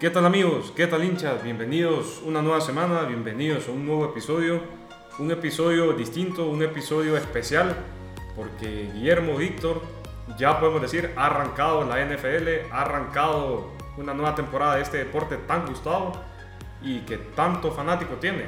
¿Qué tal amigos? ¿Qué tal hinchas? Bienvenidos una nueva semana, bienvenidos a un nuevo episodio, un episodio distinto, un episodio especial, porque Guillermo Víctor, ya podemos decir, ha arrancado la NFL, ha arrancado una nueva temporada de este deporte tan gustado y que tanto fanático tiene.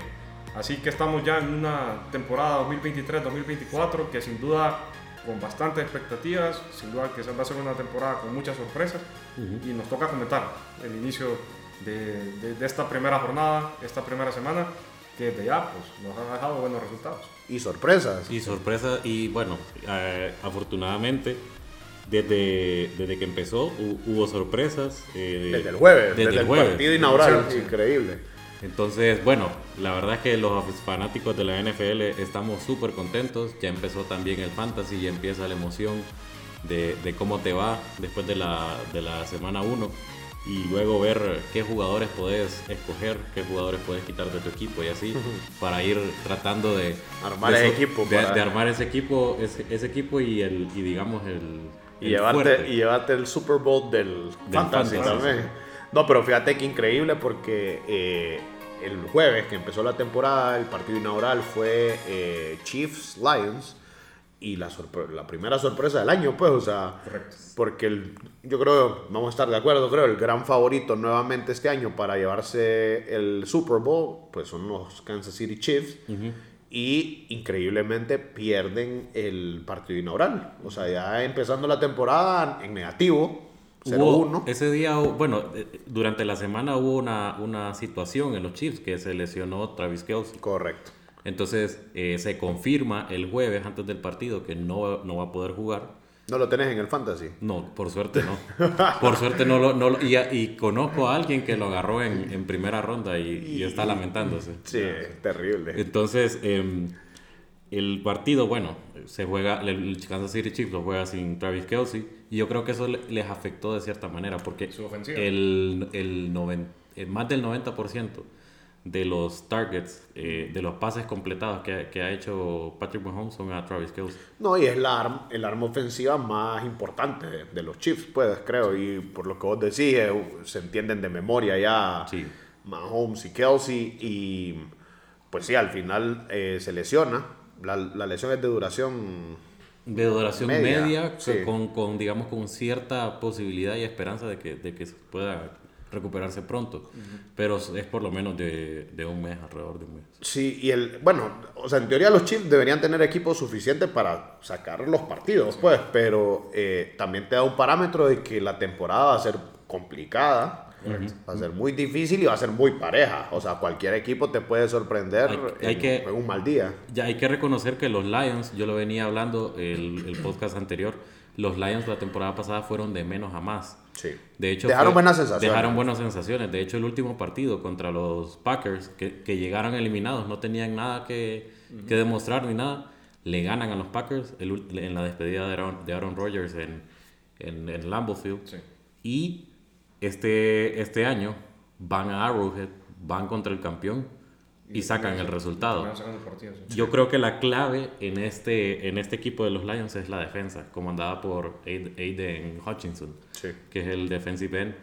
Así que estamos ya en una temporada 2023-2024 que sin duda con bastantes expectativas, sin duda que va a ser una temporada con muchas sorpresas y nos toca comentar el inicio de, de, esta primera jornada, esta primera semana, que desde ya pues, nos ha dejado buenos resultados. Y sorpresas. Y sorpresas, y bueno, eh, afortunadamente desde, desde que empezó hubo sorpresas. Eh, desde el jueves, desde, el, partido inaugural, increíble. Entonces, bueno, la verdad es que los fanáticos de la NFL estamos súper contentos. Ya empezó también el fantasy, ya empieza la emoción de, de cómo te va después de la, de la semana 1 y luego ver qué jugadores puedes escoger, qué jugadores puedes quitar de tu equipo y así para ir tratando de armar ese equipo, de, armar ese equipo, ese, equipo y el y digamos el, y llevarte y llevarte el Super Bowl del, fantasy, también. No, pero fíjate que increíble porque eh, el jueves que empezó la temporada, el partido inaugural fue eh, Chiefs Lions y la, la primera sorpresa del año, pues, o sea, porque el, yo creo, vamos a estar de acuerdo, creo, el gran favorito nuevamente este año para llevarse el Super Bowl, pues son los Kansas City Chiefs. Y increíblemente pierden el partido inaugural. O sea, ya empezando la temporada en negativo, ese día, bueno, eh, durante la semana hubo una, una situación en los Chiefs que se lesionó Travis Kelsey. Correcto. Entonces eh, se confirma el jueves antes del partido que no, no va a poder jugar. ¿No lo tenés en el fantasy? No, por suerte no. por suerte no lo... No y, y, conozco a alguien que lo agarró en, en primera ronda y, y, está lamentándose. Sí, terrible. Entonces, em, el partido, bueno, se juega, el Kansas City Chiefs lo juega sin Travis Kelsey y yo creo que eso les afectó de cierta manera porque el, el, más del 90% de los targets, eh, de los pases completados que, que, ha hecho Patrick Mahomes son a Travis Kelsey. No, y es la arma, el arma ofensiva más importante de, los Chiefs, pues creo, y por lo que vos decís, eh, se entienden de memoria ya Mahomes y Kelsey y pues sí, al final eh, se lesiona la, la, lesión es de duración de duración media, con, con, digamos con cierta posibilidad y esperanza de que, de que pueda recuperarse pronto, pero es por lo menos de, de, un mes, alrededor de un mes. Sí, y el, bueno, o sea, en teoría los Chiefs deberían tener equipo suficiente para sacar los partidos, pues, pero eh, también te da un parámetro de que la temporada va a ser complicada Va a ser muy difícil y va a ser muy pareja. O sea, cualquier equipo te puede sorprender hay, en, que, un mal día. Ya hay que reconocer que los Lions, yo lo venía hablando el, el podcast anterior, los Lions la temporada pasada fueron de menos a más. Sí. De hecho, dejaron buenas sensaciones. Dejaron buenas sensaciones. De hecho, el último partido contra los Packers, que, que llegaron eliminados, no tenían nada que, que, demostrar ni nada, le ganan a los Packers en la despedida de Aaron, de Aaron Rodgers en, en, en Lambeau Field. Sí. Y este, este año van a Arrowhead, van contra el campeón y, sacan el resultado. Yo creo que la clave en este, en este equipo de los Lions es la defensa, comandada por Aiden Hutchinson, que es el defensive end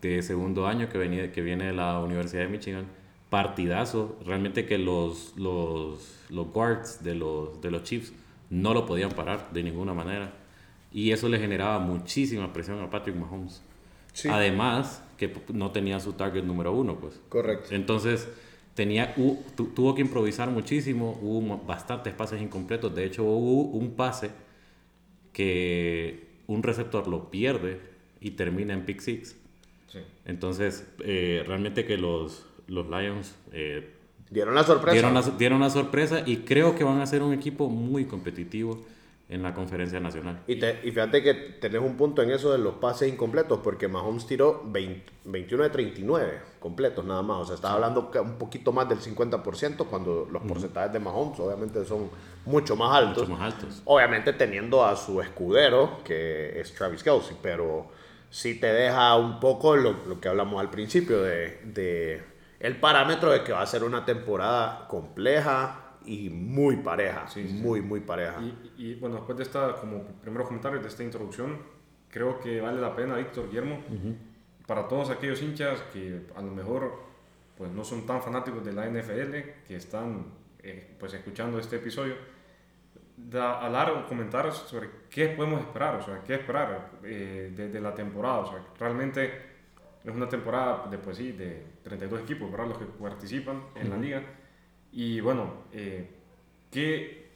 de segundo año que, venía, que viene de la Universidad de Michigan. Partidazo, realmente que los, los, los guards de los, de los Chiefs no lo podían parar de ninguna manera. Y eso le generaba muchísima presión a Patrick Mahomes. Además, que no tenía su target número uno, pues. Correcto. Entonces, tenía, tuvo que improvisar muchísimo, hubo bastantes pases incompletos. De hecho, hubo un pase que un receptor lo pierde y termina en pick six. Sí. Entonces, eh, realmente que los, los Lions... Eh, dieron la sorpresa. Dieron dieron la sorpresa y creo que van a ser un equipo muy competitivo en la conferencia nacional. Y, te, y fíjate que tenés un punto en eso de los pases incompletos, porque Mahomes tiró 21 de 39 completos nada más. O sea, estaba hablando un poquito más del 50%, cuando los porcentajes de Mahomes obviamente son mucho más altos. Mucho más altos. Obviamente teniendo a su escudero, que es Travis Kelsey, pero sí te deja un poco lo, lo que hablamos al principio de, de el parámetro de que va a ser una temporada compleja, y muy pareja, sí, muy, muy pareja. Y, bueno, después de esta, como primeros comentarios de esta introducción, creo que vale la pena, Víctor Guillermo, para todos aquellos hinchas que a lo mejor pues no son tan fanáticos de la NFL, que están eh, pues escuchando este episodio, da, hablar o comentar sobre qué podemos esperar, o sea, qué esperar eh, de, la temporada. O sea, realmente es una temporada de, pues, sí, de 32 equipos, ¿verdad? Los que participan en la liga. Y bueno, eh, ¿qué,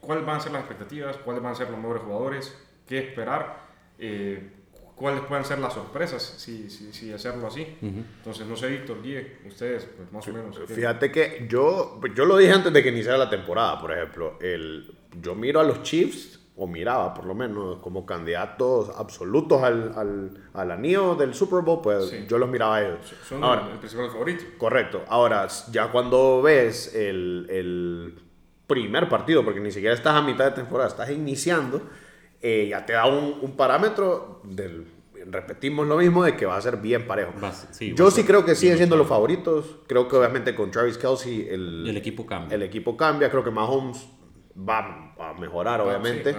¿cuáles van a ser las expectativas? ¿Cuáles van a ser los mejores jugadores? ¿Qué esperar? Eh, cuáles pueden ser las sorpresas si, si, si hacerlo así. Entonces, no sé, Víctor, Guille, ustedes, pues más o menos. Fíjate que yo, yo lo dije antes de que iniciara la temporada, por ejemplo, el, yo miro a los Chiefs, o miraba por lo menos, como candidatos absolutos al, al, al anillo del Super Bowl, pues yo los miraba a ellos. Son Ahora, el principal favorito. Correcto. Ahora, ya cuando ves el, el primer partido, porque ni siquiera estás a mitad de temporada, estás iniciando eh, ya te da un, un, parámetro del, repetimos lo mismo, de que va a ser bien parejo. Yo sí creo que siguen siendo los favoritos. Creo que obviamente con Travis Kelsey el, el equipo cambia. El equipo cambia. Creo que Mahomes va a mejorar, ah, obviamente.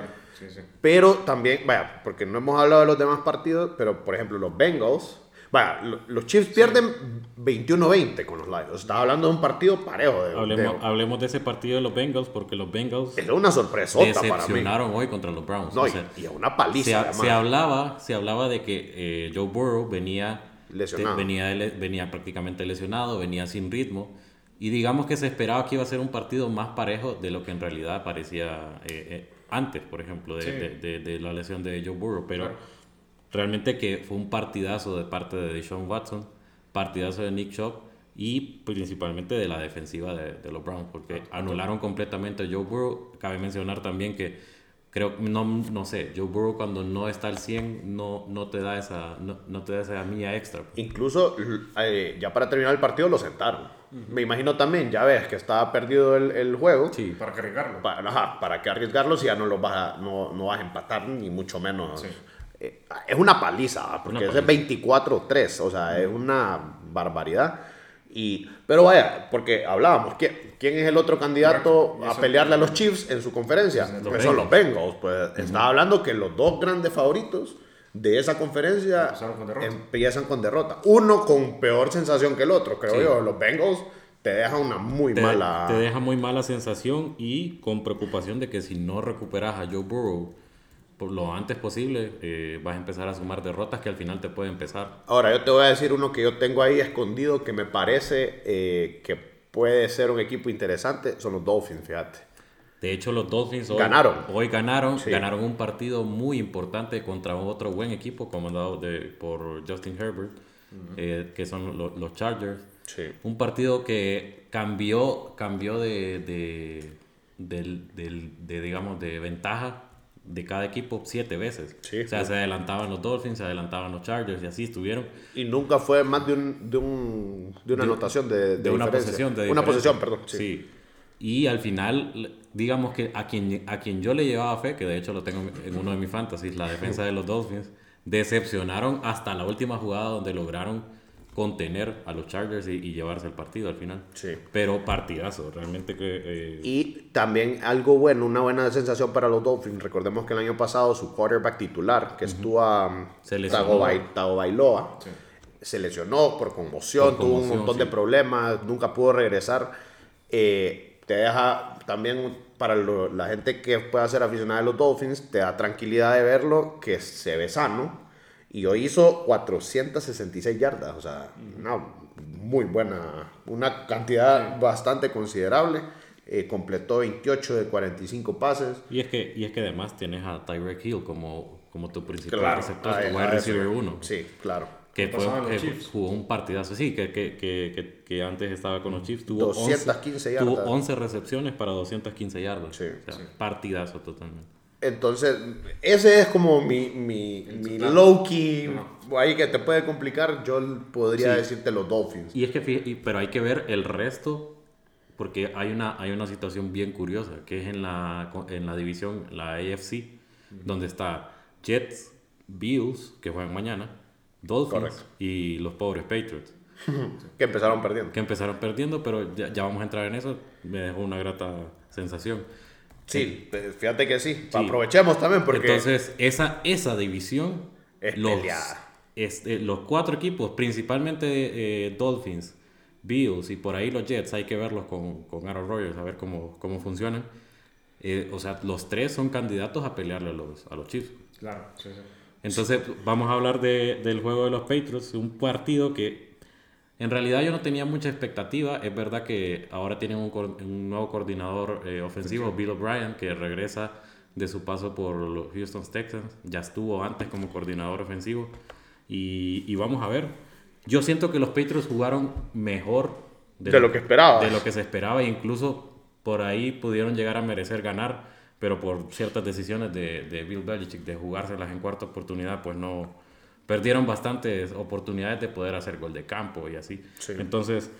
Pero también, vaya, porque no hemos hablado de los demás partidos, pero por ejemplo los Bengals Vaya, los Chiefs pierden 21-20 con los Lions. Estaba hablando de un partido parejo. hablemos, de, hablemos de ese partido de los Bengals, porque los Bengals. Es una sorpresa decepcionaron hoy contra los Browns. No, y, una paliza. Se, se, hablaba, se hablaba de que eh, Joe Burrow venía, lesionado. venía, venía prácticamente lesionado, venía sin ritmo. Y digamos que se esperaba que iba a ser un partido más parejo de lo que en realidad parecía eh, eh, antes, por ejemplo, de, de, la lesión de Joe Burrow. Pero. Realmente que fue un partidazo de parte de Deshaun Watson, partidazo de Nick Chubb y principalmente de la defensiva de, los Browns, porque anularon completamente a Joe Burrow. Cabe mencionar también que creo, no, no sé, Joe Burrow cuando no está al 100 no, no, te, da esa, no, te da esa milla extra. Incluso eh, ya para terminar el partido lo sentaron. Me imagino también, ya ves que estaba perdido el, el juego. Sí, para arriesgarlo. Para, ajá, para que arriesgarlo si ya no, lo vas a, no, no vas a empatar, ni mucho menos. Sí. Eh, es una paliza, porque es 24-3, o sea, es una barbaridad. Y, pero vaya, porque hablábamos, ¿quién, quién es el otro candidato a pelearle a los Chiefs en su conferencia? Pues son los Bengals. Pues estaba hablando que los dos grandes favoritos de esa conferencia empiezan con derrota. Uno con peor sensación que el otro, creo yo. Los Bengals te deja una muy mala... Te deja muy mala sensación y con preocupación de que si no recuperas a Joe Burrow por lo antes posible eh, vas a empezar a sumar derrotas que al final te pueden empezar. Ahora, yo te voy a decir uno que yo tengo ahí escondido que me parece eh, que puede ser un equipo interesante, son los Dolphins, fíjate. De hecho, los Dolphins hoy ganaron, hoy ganaron, ganaron un partido muy importante contra otro buen equipo comandado de, por Justin Herbert, eh, que son los Chargers. Un partido que cambió, cambió de, de, de digamos, de ventaja de cada equipo siete veces. o sea, se adelantaban los Dolphins, se adelantaban los Chargers y así estuvieron. Y nunca fue más de, un, de, un, de una anotación de, de, una posesión. De una posesión, perdón. Sí. Y al final, digamos que a quien, a quien yo le llevaba fe, que de hecho lo tengo en uno de mis fantasies, la defensa de los Dolphins, decepcionaron hasta la última jugada donde lograron contener a los Chargers y, llevarse el partido al final. Sí. Pero partidazo, realmente que... Eh, y también algo bueno, una buena sensación para los Dolphins. Recordemos que el año pasado su quarterback titular, que estuvo a Tago Bailoa, se lesionó por conmoción, tuvo un montón de problemas, nunca pudo regresar. Eh, te deja también para la gente que pueda ser aficionada a los Dolphins, te da tranquilidad de verlo, que se ve sano y hoy hizo 466 yardas, o sea, una muy buena, una cantidad bastante considerable. Eh, completó 28 de 45 pases. Y es que, y es que además tienes a Tyreek Hill como, como tu principal receptor, wide receiver 1. Sí, claro. Que, fue, jugó un partidazo, sí, que, que, que, que, antes estaba con los Chiefs. Tuvo 215 yardas. Tuvo 11 recepciones para 215 yardas. Sí, sí. Partidazo totalmente. Entonces, ese es como mi, mi, mi low-key, ahí que te puede complicar, yo podría decirte los Dolphins. Y es que, pero hay que ver el resto, porque hay una, hay una situación bien curiosa, que es en la, en la división, la AFC, donde está Jets, Bills, que juegan mañana, Dolphins y los pobres Patriots. que empezaron perdiendo. Que empezaron perdiendo, pero ya, ya vamos a entrar en eso, me dejó una grata sensación. Sí, fíjate que sí. Aprovechemos también porque... Entonces, esa, esa división... Es los, peleada. este, los cuatro equipos, principalmente eh, Dolphins, Bills y por ahí los Jets, hay que verlos con, con Aaron Rodgers, a ver cómo, cómo funcionan. Eh, o sea, los tres son candidatos a pelearle a los, a los Chiefs. Claro, sí, sí. Entonces, vamos a hablar de, del juego de los Patriots, un partido que en realidad yo no tenía mucha expectativa. Es verdad que ahora tienen un, un nuevo coordinador eh, ofensivo, Bill O'Brien, que regresa de su paso por los Houston Texans. Ya estuvo antes como coordinador ofensivo. Y, y vamos a ver. Yo siento que los Patriots jugaron mejor De lo que esperabas. De lo que se esperaba. E incluso por ahí pudieron llegar a merecer ganar. Pero por ciertas decisiones de, de Bill Belichick de jugárselas en cuarta oportunidad, pues no, perdieron bastantes oportunidades de poder hacer gol de campo y así. Sí. Entonces,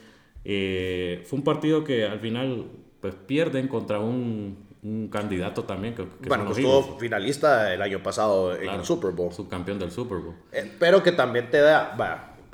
eh, fue un partido que al final pues pierden contra un, un candidato también. Que, que bueno, que estuvo finalista el año pasado en claro, el Super Bowl. Subcampeón del Super Bowl. Eh, Pero que también te da,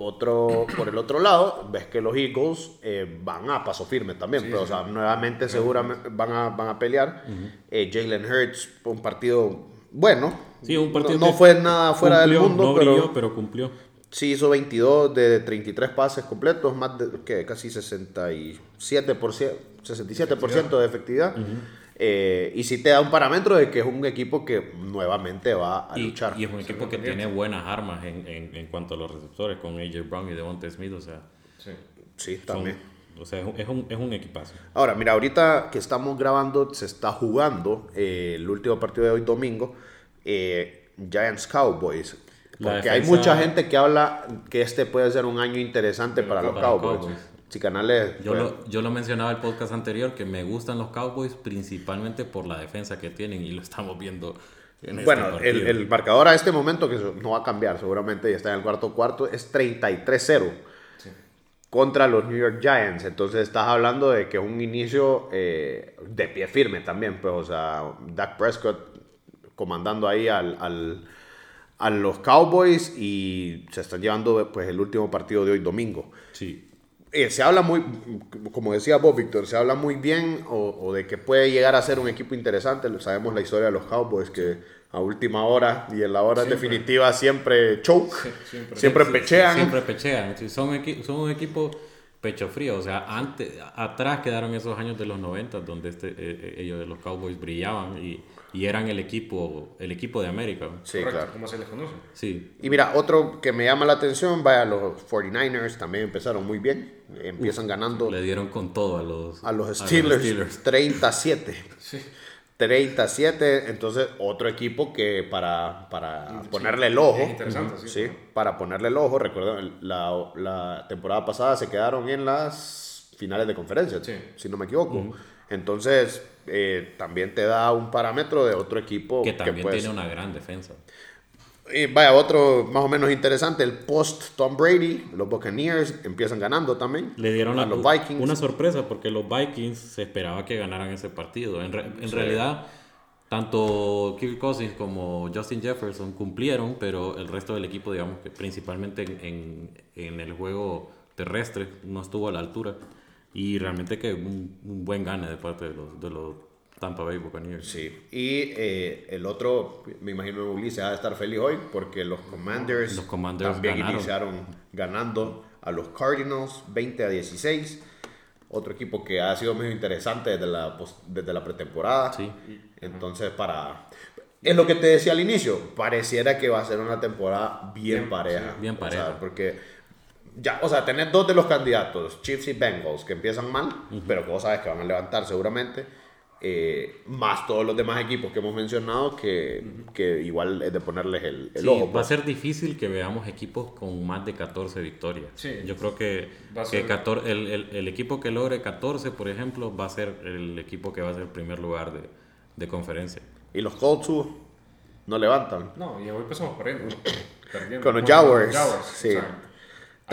otro, por el otro lado, ves que los Eagles eh, van a paso firme también, pero o sea, nuevamente seguramente van a, van a pelear. Eh, Jalen Hurts, un partido bueno. Sí, un partido No, fue nada fuera del mundo, no pero, brilló, pero cumplió. sí hizo 22 de 33 pases completos, más de que casi 67%, 67% de efectividad. Eh, y sí te da un parámetro de que es un equipo que nuevamente va a Y, luchar. y es un equipo que tiene buenas armas en, en, en cuanto a los receptores, con AJ Brown y Devonta Smith. O sea, Sí. sí, son- también. o sea es, un, es, un, es un equipazo. Ahora, mira, ahorita que estamos grabando, se está jugando eh, el último partido de hoy domingo, eh, Giants Cowboys. Porque hay mucha gente que habla que este puede ser un año interesante para los para los Cowboys. Cowboys. Si Canales, Yo, pues, lo, yo lo mencionaba en el podcast anterior, que me gustan los Cowboys principalmente por la defensa que tienen y lo estamos viendo en este bueno, el, el marcador a este momento, que no va a cambiar seguramente, ya está en el cuarto cuarto, es 33-0 contra los New York Giants. Entonces estás hablando de que es un inicio eh, de pie firme también, pues, o sea, Dak Prescott comandando ahí al, al- a los Cowboys y se están llevando pues el último partido de hoy domingo. Sí. Eh, se habla muy, como decía vos, Víctor, se habla muy bien o, o de que puede llegar a ser un equipo interesante. Sabemos la historia de los Cowboys que a última hora y en la hora Siempre. definitiva siempre choke, siempre. siempre, Sí, pechean. Siempre pechean. Sí, Son, son un equipo pecho frío. O sea, antes, atrás quedaron esos años de los 90 donde este, eh, eh, ellos de los Cowboys brillaban y, y eran el equipo, el equipo de América. Sí, Correcto, claro. como se les conoce. Sí. Y mira, otro que me llama la atención, vaya, los 49ers también empezaron muy bien. Empiezan ganando Le dieron con todo a los, a los Steelers, 37. Sí. 37, entonces otro equipo que para, para ponerle el ojo, Es interesante, sí. sí, para ponerle el ojo, recuerden, la, la temporada pasada se quedaron en las finales de conferencia, Sí. si no me equivoco. Entonces, eh, también te da un parámetro de otro equipo que también tiene una gran defensa. y vaya, otro más o menos interesante, el post Tom Brady, los Buccaneers empiezan ganando también. Le dieron a la- los Vikings. una sorpresa porque los Vikings se esperaba que ganaran ese partido. En, re- en realidad, tanto Kirk Cousins como Justin Jefferson cumplieron, pero el resto del equipo, digamos que principalmente en, en- en el juego terrestre, no estuvo a la altura. Y realmente que un, un buen gane de parte de los, de los Tampa Bay Buccaneers. Sí, y eh, el otro, me imagino Ulises va a estar feliz hoy porque los Commanders, Los Commanders también ganaron. iniciaron ganando a los Cardinals 20 a 16. Otro equipo que ha sido muy interesante desde la, desde la pretemporada. Sí. Entonces, para... Es lo que te decía al inicio, pareciera que va a ser una temporada bien, Bien, pareja. bien O sea, pareja. porque ya, o sea, tener dos de los candidatos, Chiefs y Bengals, que empiezan mal, pero que vos sabes que van a levantar seguramente, eh, más todos los demás equipos que hemos mencionado, que, que igual es de ponerles el, el Sí, ojo. va a pues. ser difícil que veamos equipos con más de 14 victorias. Sí. Yo creo que, que ser- 14 el, el- el equipo que logre 14, por ejemplo, va a ser el equipo que va a ser el primer lugar de, de conferencia. Y los Colts uh, no levantan. No, y hoy empezamos perdiendo. perdiendo. Con los Jaguars, sí. o sea,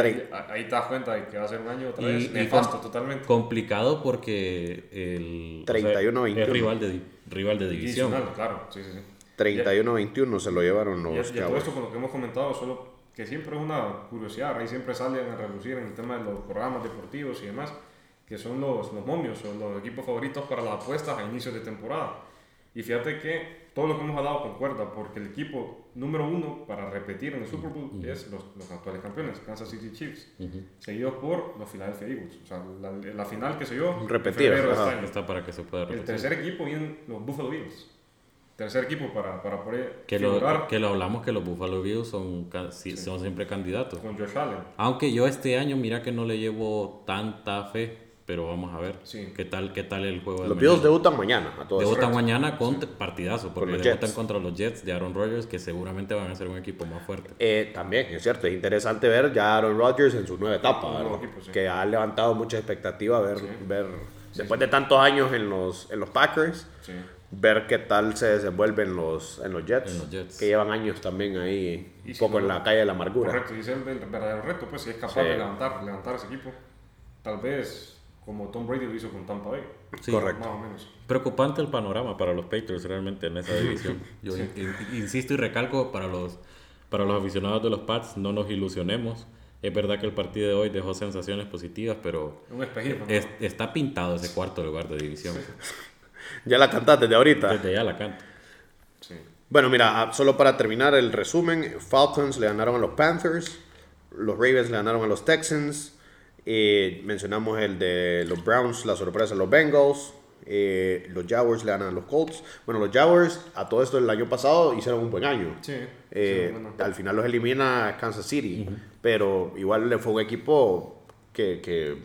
ahí, ahí te das cuenta de que va a ser un año otra Y- vez y nefasto com- totalmente. Complicado porque el, o sea, 31-21. es rival de, rival de división. Claro, sí, sí, sí. 31-21 se lo llevaron Y, los y a todo esto con lo que hemos comentado, solo que siempre es una curiosidad, ahí siempre salen a relucir en el tema de los programas deportivos y demás, que son los, los momios o los equipos favoritos para las apuestas a inicios de temporada. Y fíjate que todo lo que hemos hablado concuerda, porque el equipo número uno para repetir en el Super Bowl es los, los actuales campeones, Kansas City Chiefs, seguidos por los Philadelphia Eagles. O sea, la, la final que se dio, Repetir, año. Está para que se pueda El repetir. tercer equipo vienen los Buffalo Bills. Tercer equipo para, para poder Que figurar lo, que lo hablamos que los Buffalo Bills son, sí, son siempre candidatos. con Josh Allen. Aunque yo este año, mira que no le llevo tanta fe, pero vamos a ver Sí. qué tal qué tal el juego. de Los Bills debutan mañana a todos. Debutan mañana con partidazo, porque los debutan Jets. contra los Jets de Aaron Rodgers, que seguramente van a ser un equipo más fuerte. Eh, también, es cierto, es interesante ver ya a Aaron Rodgers en su nueva etapa, que ha levantado mucha expectativa ver, ver después de tantos años en los, en los Packers, Sí. ver qué tal se desenvuelve en los, en los Jets, En los Jets. que llevan años también ahí, Y un si poco no- en la calle de la amargura. Correcto, y es el, el verdadero reto, pues si es capaz Sí. de levantar, levantar ese equipo. Tal vez como Tom Brady lo hizo con Tampa Bay. Sí. Correcto. Más o menos. Preocupante el panorama para los Patriots realmente en esa división. Yo in- insisto y recalco para los, para los aficionados de los Pats, no nos ilusionemos. Es verdad que el partido de hoy dejó sensaciones positivas, pero Un espejismo. ¿no? es- está pintado ese cuarto lugar de división. Ya la cantaste de ahorita. Desde ya la canto. Sí. Bueno, mira, ah, solo para terminar el resumen, Falcons le ganaron a los Panthers, los Ravens le ganaron a los Texans, eh, mencionamos el de los Browns, la sorpresa de los Bengals, eh, los Jaguars le ganan a los Colts. Bueno, los Jaguars a todo esto el año pasado hicieron un buen año. Sí. Eh, sí, bueno. Al final los elimina Kansas City, pero igual le fue un equipo que, que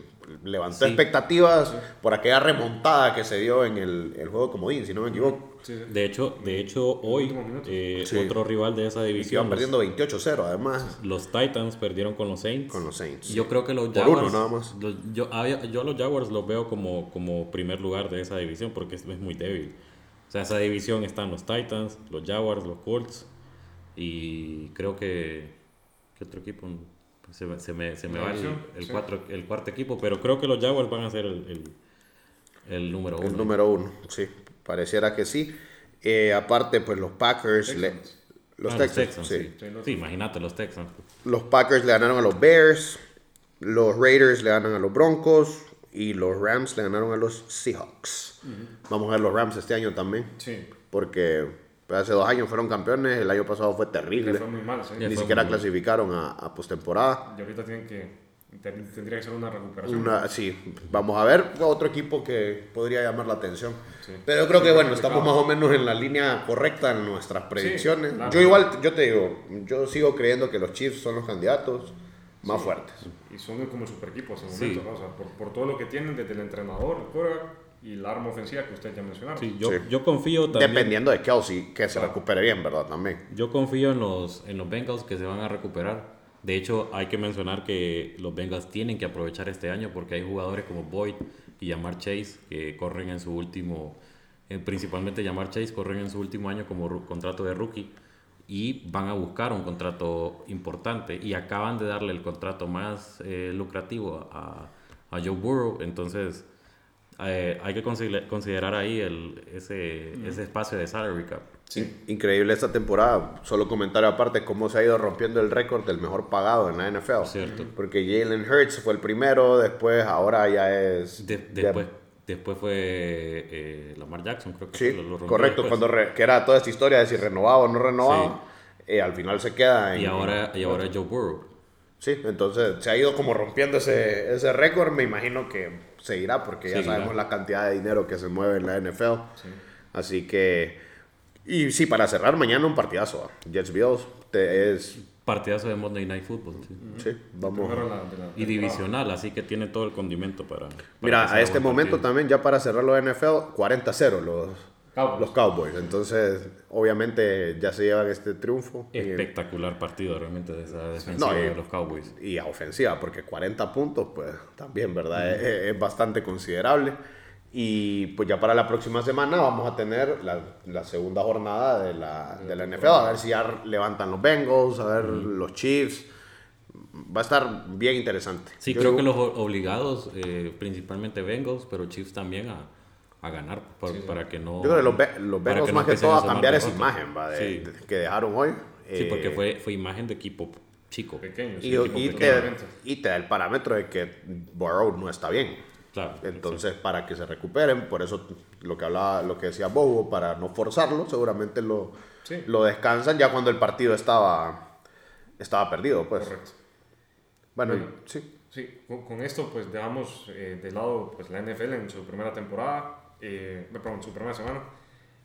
levantó Sí. expectativas por aquella remontada que se dio en el, el juego comodín, si no me equivoco. Sí, sí. De hecho, de hecho hoy eh, Sí. otro rival de esa división, iban los, perdiendo 28-0 además los Titans perdieron con los Saints. con los Saints. Yo creo que los Por Jaguars. uno nada más. los- yo, a, yo a los Jaguars los veo como, como primer lugar de esa división porque es, es muy débil. O sea, esa división están los Titans, los Jaguars, los Colts y creo que. ¿Qué otro equipo? Se, me- se me, se me va el, división, el sí. cuatro- el cuarto equipo, pero creo que los Jaguars van a ser el, el, el número uno. El número uno, sí, pareciera que sí. Eh, aparte, pues los Packers, le- Texans. los Ah, Texans, sí. sí. Sí, los- Sí, imagínate los Texans. Los Packers le ganaron a los Bears, los Raiders le ganan a los Broncos y los Rams le ganaron a los Seahawks. Vamos a ver los Rams este año también, Sí. porque pues, hace dos años fueron campeones, el año pasado fue Le terrible, fue muy mal, sí. Ya ni fue siquiera muy- clasificaron a, a postemporada. Y ahorita tienen que. Ten- Tendría que ser una recuperación. Una, sí, vamos a ver otro equipo que podría llamar la atención. Sí. Pero yo creo Sí, que bueno, complicado. estamos más o menos en la línea correcta en nuestras predicciones. claro. Yo igual, yo te digo, yo sigo creyendo que los Chiefs son los candidatos más fuertes. Y son como el super equipo hasta el Sí. momento, ¿no? O sea, por, por todo lo que tienen desde el entrenador, el quarterback y la arma ofensiva que usted ya mencionaron. Sí, yo, Sí. yo confío también. Dependiendo de Kelsey, que se recupere bien, ¿verdad? También. Yo confío en los, en los Bengals que se van a recuperar. De hecho, hay que mencionar que los Bengals tienen que aprovechar este año porque hay jugadores como Boyd y Yamar Chase que corren en su último, eh, principalmente Yamar Chase, corren en su último año como contrato de rookie y van a buscar un contrato importante y acaban de darle el contrato más eh, lucrativo a, a Joe Burrow. Entonces, eh, hay que consider- considerar ahí el, ese, ese espacio de salary cap. Increíble esta temporada. Solo comentario aparte, cómo se ha ido rompiendo el récord del mejor pagado en la NFL. Cierto. Porque Jalen Hurts fue el primero, después ahora ya es... De- después, después fue eh, Lamar Jackson, creo que Sí, lo- lo rompió correcto, después. cuando re- que era toda esta historia de si renovaba o no renovaba, eh, al final se queda en... Y ahora, y ahora Joe Burrow. Sí, entonces se ha ido como rompiendo ese, ese récord, me imagino que seguirá porque ya sabemos la cantidad de dinero que se mueve en la NFL. Así que... Y sí, para cerrar mañana un partidazo. ¿ah? Jets Bills te- es... Partidazo de Monday Night Football. sí. Sí, vamos. La- la- Y divisional, así que tiene todo el condimento para. para Mira, a este momento partido. también ya para cerrar los NFL, 40-0 los, Cowboys. los Cowboys. Entonces, obviamente ya se llevan este triunfo. Y- Espectacular partido realmente de esa defensiva No, y- de los Cowboys. y a ofensiva, porque 40 puntos, pues también, ¿verdad? Es, es bastante considerable. Y pues ya para la próxima semana vamos a tener la, la segunda jornada de la, de la NFL, a ver si ya levantan los Bengals, a ver los Chiefs. Va a estar bien interesante. Sí, Yo creo digo- que los obligados, eh, principalmente Bengals, pero Chiefs también a, a ganar por- para que no. Yo creo que los, Be- los Bengals no más que empiecen todo a cambiar esa imagen ¿va? de- Sí. de- que dejaron hoy. Sí, porque Eh, fue, fue imagen de equipo chico. Pequeños. Y, equipo y pequeño. te, y te da el parámetro de que Burrow no está bien. Claro, Entonces, para que se recuperen, por eso lo que hablaba, lo que decía Bobo, para no forzarlo, seguramente lo, Sí. lo descansan ya cuando el partido estaba, estaba perdido, pues. Correcto. Bueno, Bueno. sí. Sí, con, con esto pues dejamos eh, de lado pues, la NFL en su primera temporada, eh, perdón, su primera semana.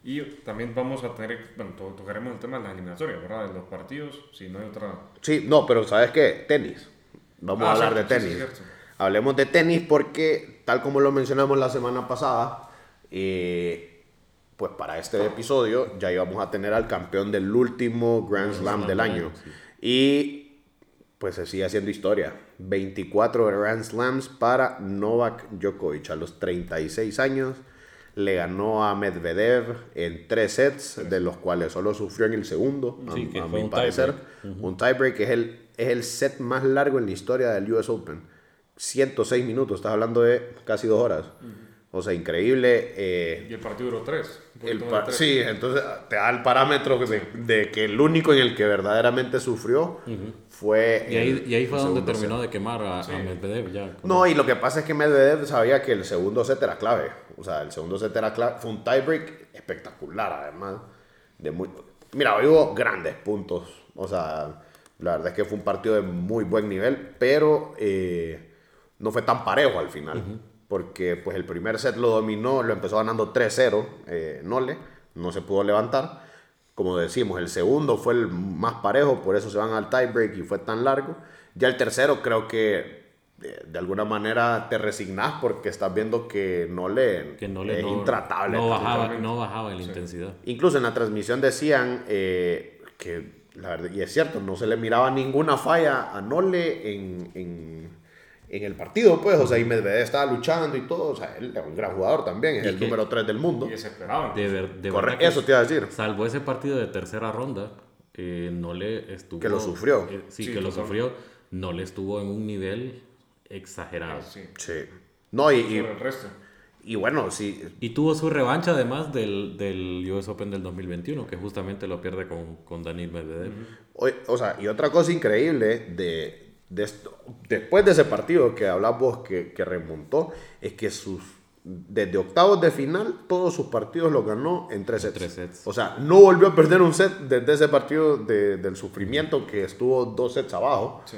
Y también vamos a tener, bueno, to- tocaremos el tema de las eliminatorias, ¿verdad? De los partidos, si no hay otra... Sí, no, pero ¿sabes qué? Tenis. Vamos Ah, a hablar de tenis. Hablemos de tenis porque, tal como lo mencionamos la semana pasada, eh, pues para este episodio ya íbamos a tener al campeón del último Grand Slam del año. sí. Y pues se sigue haciendo historia. 24 Grand Slams para Novak Djokovic a los 36 años. Le ganó a Medvedev en tres sets, de los cuales solo sufrió en el segundo, a, que mi un parecer. Un tiebreak es el, es el set más largo en la historia del US Open. 106 minutos, estás hablando de casi dos horas. O sea, increíble. eh, Y el partido duró tres. el pa- sí, entonces te da el parámetro de, de que el único en el que verdaderamente sufrió fue. Y ahí, el- y ahí fue donde terminó set. de quemar a, a. Medvedev ya. No, y lo que pasa es que Medvedev sabía que el segundo set era clave. O sea, el segundo set era clave. Fue un tiebreak espectacular, además. De muy... Mira, hoy hubo grandes puntos. O sea, la verdad es que fue un partido de muy buen nivel, pero eh, no fue tan parejo al final. Porque pues el primer set lo dominó, lo empezó ganando 3-0, eh, Nole, no se pudo levantar. Como decimos, el segundo fue el más parejo, por eso se van al tiebreak y fue tan largo. Ya el tercero creo que de, de alguna manera te resignás porque estás viendo que no le es no, intratable. no bajaba, no bajaba en la intensidad. Incluso en la transmisión decían eh, que, la verdad, y es cierto, no se le miraba ninguna falla a Nole en, en, en el partido, pues, o sea, y Medvedev estaba luchando y todo, o sea, él es un gran jugador también, es el que- número 3 del mundo. Y desesperaban. De, ver- de Corre- verdad que eso te iba a decir. Salvo ese partido de tercera ronda, eh, no le estuvo. Que lo sufrió. eh, sí, Sí, que lo sufrió. No le estuvo en un nivel exagerado. Sí, Sí. No, y, y, sobre el resto. y bueno, sí, Y tuvo su revancha además del, del US Open del 2021, que justamente lo pierde con, con Daniel Medvedev. O, o sea, y otra cosa increíble de, de esto, después de ese partido que hablas vos que, que remontó, es que sus desde octavos de final, todos sus partidos los ganó en tres sets. tres sets. O sea, no volvió a perder un set desde ese partido de- del sufrimiento que estuvo dos sets abajo. Sí.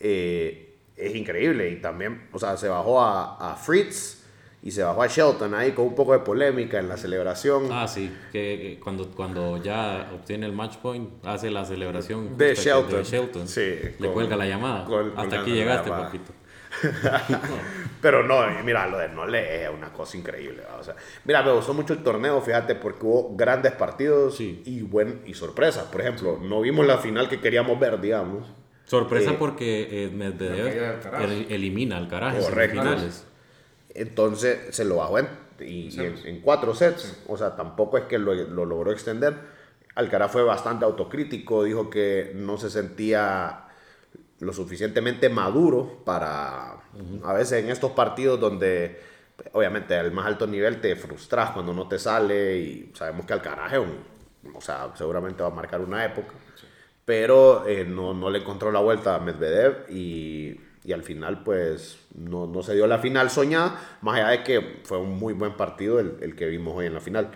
Eh, es increíble. Y también, o sea, se bajó a, a Fritz y se bajó a Shelton ahí con un poco de polémica en la celebración. Ah, sí, que, que cuando, cuando ya obtiene el match point, hace la celebración De justa que- Shelton. Shelton. Sí, Le con- cuelga la llamada. con- Hasta aquí la llegaste, llamada. papito. Pero no, mira, lo de Nole es una cosa increíble. O sea, mira, me gustó mucho el torneo, fíjate, porque hubo grandes partidos Sí. y, buen, y sorpresas. Por ejemplo, no vimos la final que queríamos ver, digamos. Sorpresa Eh, porque eh, de Medvedev el- elimina al Alcaraz en Correcto. Entonces se lo bajó en, y, y en, en cuatro sets. O sea, tampoco es que lo, lo logró extender. Alcaraz fue bastante autocrítico, dijo que no se sentía lo suficientemente maduro para a veces en estos partidos donde obviamente al más alto nivel te frustras cuando no te sale y sabemos que Alcaraz es un, o sea, seguramente va a marcar una época. Pero eh, no, no le encontró la vuelta a Medvedev y, y al final pues no, no se dio la final soñada, más allá de que fue un muy buen partido el, el que vimos hoy en la final.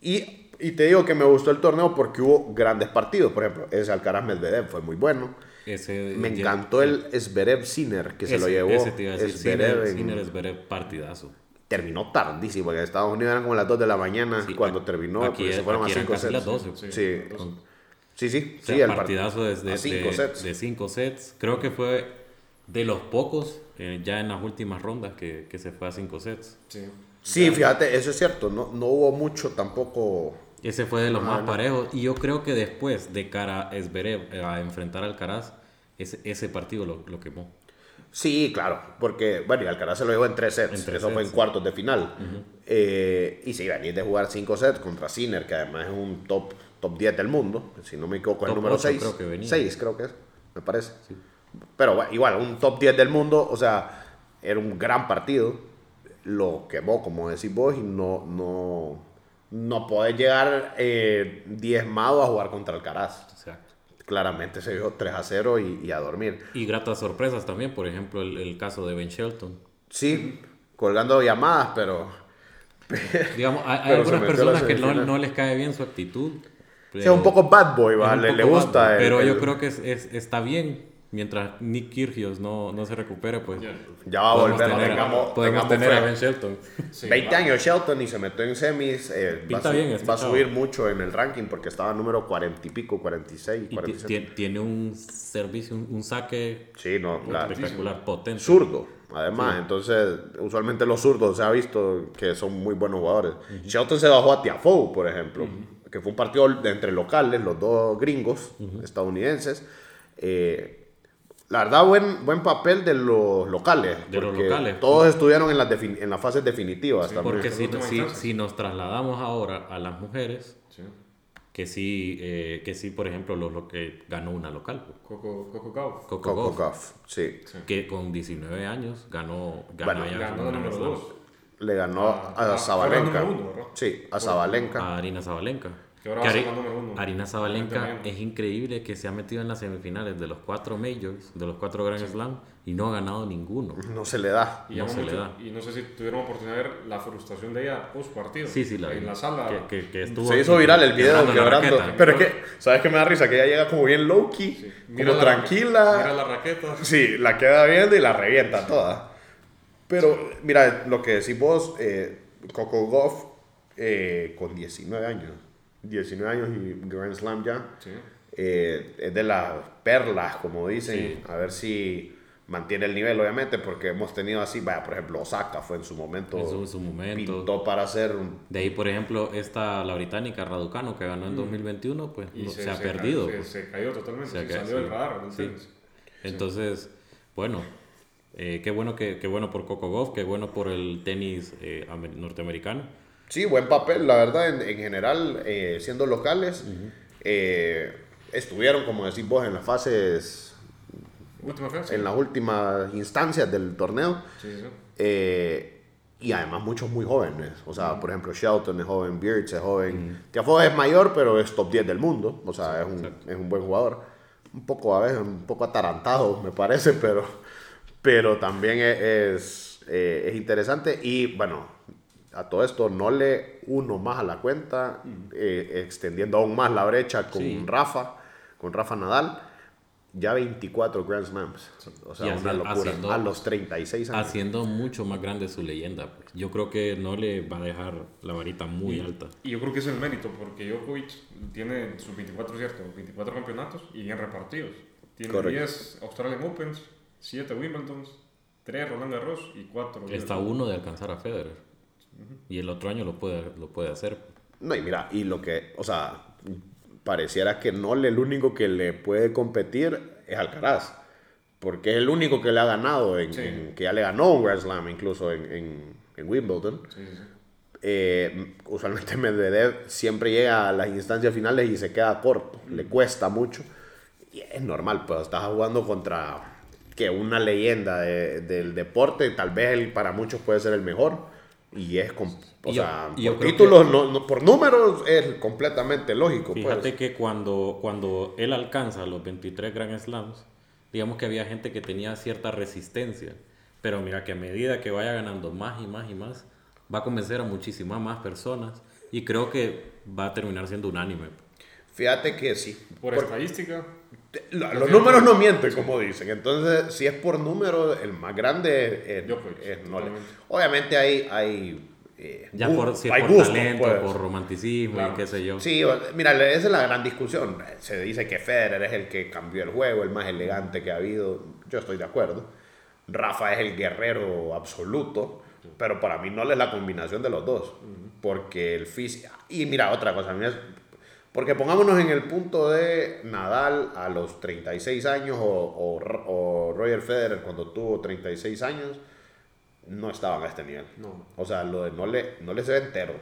y, y te digo que me gustó el torneo porque hubo grandes partidos, por ejemplo, ese Alcaraz Medvedev fue muy bueno. Ese, Me ya- encantó el Zverev Sinner que se lo ese- llevó. ese te iba a decir, Zverev Sinner- en- Sinner, Zverev, partidazo. terminó tardísimo, en Estados Unidos eran como las 2 de la mañana Sí, cuando aquí- terminó, aquí- porque se fueron a aquí eran 5 casi sets. las 12. Sí, Sí. Sí, sí, O sea, sí, el part- partidazo desde de, sets. de cinco sets. Creo que fue de los pocos eh, ya en las últimas rondas que, que se fue a cinco sets. Sí. Sí, fíjate, eso es cierto, no, no hubo mucho tampoco. Ese fue de los Ah, más no. parejos. Y yo creo que después de cara a eh, a enfrentar al Alcaraz, ese, ese partido lo, lo quemó. Sí, claro, porque, bueno, y Alcaraz se lo llevó en tres sets, En tres eso fue en cuartos de final. Eh, y sí, venís de jugar cinco sets contra Sinner, que además es un top, top 10 del mundo, si no me equivoco, es el número ocho 6. creo que venía. 6 creo que es, me parece. Pero bueno, igual, un top 10 del mundo, o sea, era un gran partido, lo quemó, como decís vos, y no, no, no podés llegar eh, diezmado a jugar contra Alcaraz. Exacto. Claramente se dio 3 a 0 y, y a dormir. Y gratas sorpresas también, por ejemplo, el, el caso de Ben Shelton. Sí, colgando llamadas, pero... Digamos, hay, hay pero algunas personas que no, no les cae bien su actitud. Sí, es un poco bad boy, es ¿va? un Le, gusta. bad, el- Pero yo el- creo que es, es- está bien. Mientras Nick Kyrgios no, no se recupere, pues Ya. Va a volver, tener, tengamos, podemos tengamos tener fe. a Ben Shelton. Sí, 20 va. años Shelton y se metió en semis. eh, va, bien este va a chavo. subir mucho en el ranking porque estaba número 40 y pico, 46, Y ti- 47. tiene, tiene un servicio, un, un saque Sí, no, la- espectacular, potente. zurdo. Además, entonces, usualmente los zurdos se ha visto que son muy buenos jugadores. Shelton se bajó a Tiafoe, por ejemplo, que fue un partido entre locales, los dos gringos estadounidenses. Eh, la verdad, buen, buen papel de los locales. De los locales. Todos estuvieron en las, en las fases definitivas también. Porque si, si, nos trasladamos ahora a las mujeres, Sí. que sí, eh, que sí, por ejemplo, lo, lo que ganó una local, pues, Coco, Coco Gauff. Coco Coco sí. que con 19 años ganó, ganó Bueno, Ganó número Slam. 2. Le ganó Ah, a ah, Zabalenka. uno, ¿verdad? Sí, a Zabalenka. a Arina Zabalenka. Que ahora Que va a ser Ari- la número uno. Arina Zabalenka es increíble que se ha metido en las semifinales de los cuatro majors, de los cuatro Grand Slam, y no ha ganado ninguno. No se le da. Y, No se le da. y no sé si tuvieron oportunidad de ver la frustración de ella post partido. Sí, sí, la vi. En la sala. Que, que- que estuvo Se hizo viral el video quebrando. Pero es que, ¿sabes qué me da risa? Que ella llega como bien low key, Mira como la- tranquila. Mira la raqueta. Sí, la queda viendo y la revienta toda. Pero, mira, lo que decís vos, eh, Coco Goff, eh, con 19 años, 19 años y Grand Slam ya, Sí. eh, es de las perlas, como dicen, Sí. a ver si mantiene el nivel, obviamente, porque hemos tenido así, vaya, por ejemplo, Osaka fue en su momento, En su- su momento. pintó para hacer un... De ahí, por ejemplo, esta, la británica Raducano, que ganó en 2021, pues Y no- se, ha perdido. Se, pues. se cayó totalmente. Se Se, salió sí. del radar Sí. Entonces, bueno, eh, qué bueno que qué bueno por Coco Golf, qué bueno por el tenis eh, amer- norteamericano. Sí, buen papel, la verdad, en, en general, eh, siendo locales, eh, estuvieron, como decís vos, en las fases, Última fecha. en las últimas instancias del torneo, Sí, sí. eh, y además muchos muy jóvenes, o sea, por ejemplo, Shelton es joven, Beards es joven, Tiafoe es mayor, pero es top 10 del mundo, o sea, es, un, es un buen jugador, un poco a veces, un poco atarantado, me parece, pero, pero también es, es, eh, es interesante, y bueno, a todo esto no le uno más a la cuenta, eh, extendiendo aún más la brecha con Sí. Rafa, con Rafa Nadal, ya 24 Grand Slams, o sea, Y una locura, haciendo- a los 36 años. Haciendo mucho más grande su leyenda. pues. Yo creo que no le va a dejar la varita muy alta. Y yo creo que es el mérito, porque Djokovic tiene sus 24, ¿cierto? 24 campeonatos y bien repartidos. Tiene Correcto. 10 Australian Opens, 7 Wimbledons, 3 Roland Garros y 4. Está uno de alcanzar a Federer. Y el otro año lo puede, lo puede hacer. No, y mira, y lo que, o sea, pareciera que no el único que le puede competir es Alcaraz. Porque es el único que le ha ganado, en, Sí. en- que ya le ganó un Grand Slam incluso en, en- en Wimbledon. Sí, sí. Eh, usualmente Medvedev siempre llega a las instancias finales y se queda corto, le cuesta mucho. Y es normal, pues estás jugando contra que una leyenda de- del deporte, tal vez él para muchos puede ser el mejor. Y es, o Y yo- sea, y yo por títulos, no- no- por números es completamente lógico. pues. Fíjate que cuando, cuando él alcanza los 23 Grand Slams, digamos que había gente que tenía cierta resistencia. Pero mira que a medida que vaya ganando más y más y más, va a convencer a muchísimas más personas. Y creo que va a terminar siendo unánime. Fíjate que sí. Por, Por- estadística, Lo- los números no mienten, como dicen. Entonces, si es por número, el más grande es, Djokovic, es totalmente. Obviamente hay, hay, eh, Ya por, si es hay por gustos, talento, pues. por romanticismo Claro. y qué sé yo. Sí, mira, esa es la gran discusión. Se dice que Federer es el que cambió el juego, el más elegante que ha habido. Yo estoy de acuerdo. Rafa es el guerrero absoluto, pero para mí no es la combinación de los dos. Porque el físico... Y mira, otra cosa, a mí es- porque pongámonos en el punto de Nadal a los 36 años o, o, o Roger Federer cuando tuvo 36 años, no estaban a este nivel. No. O sea, lo de no le, no le se ve entero.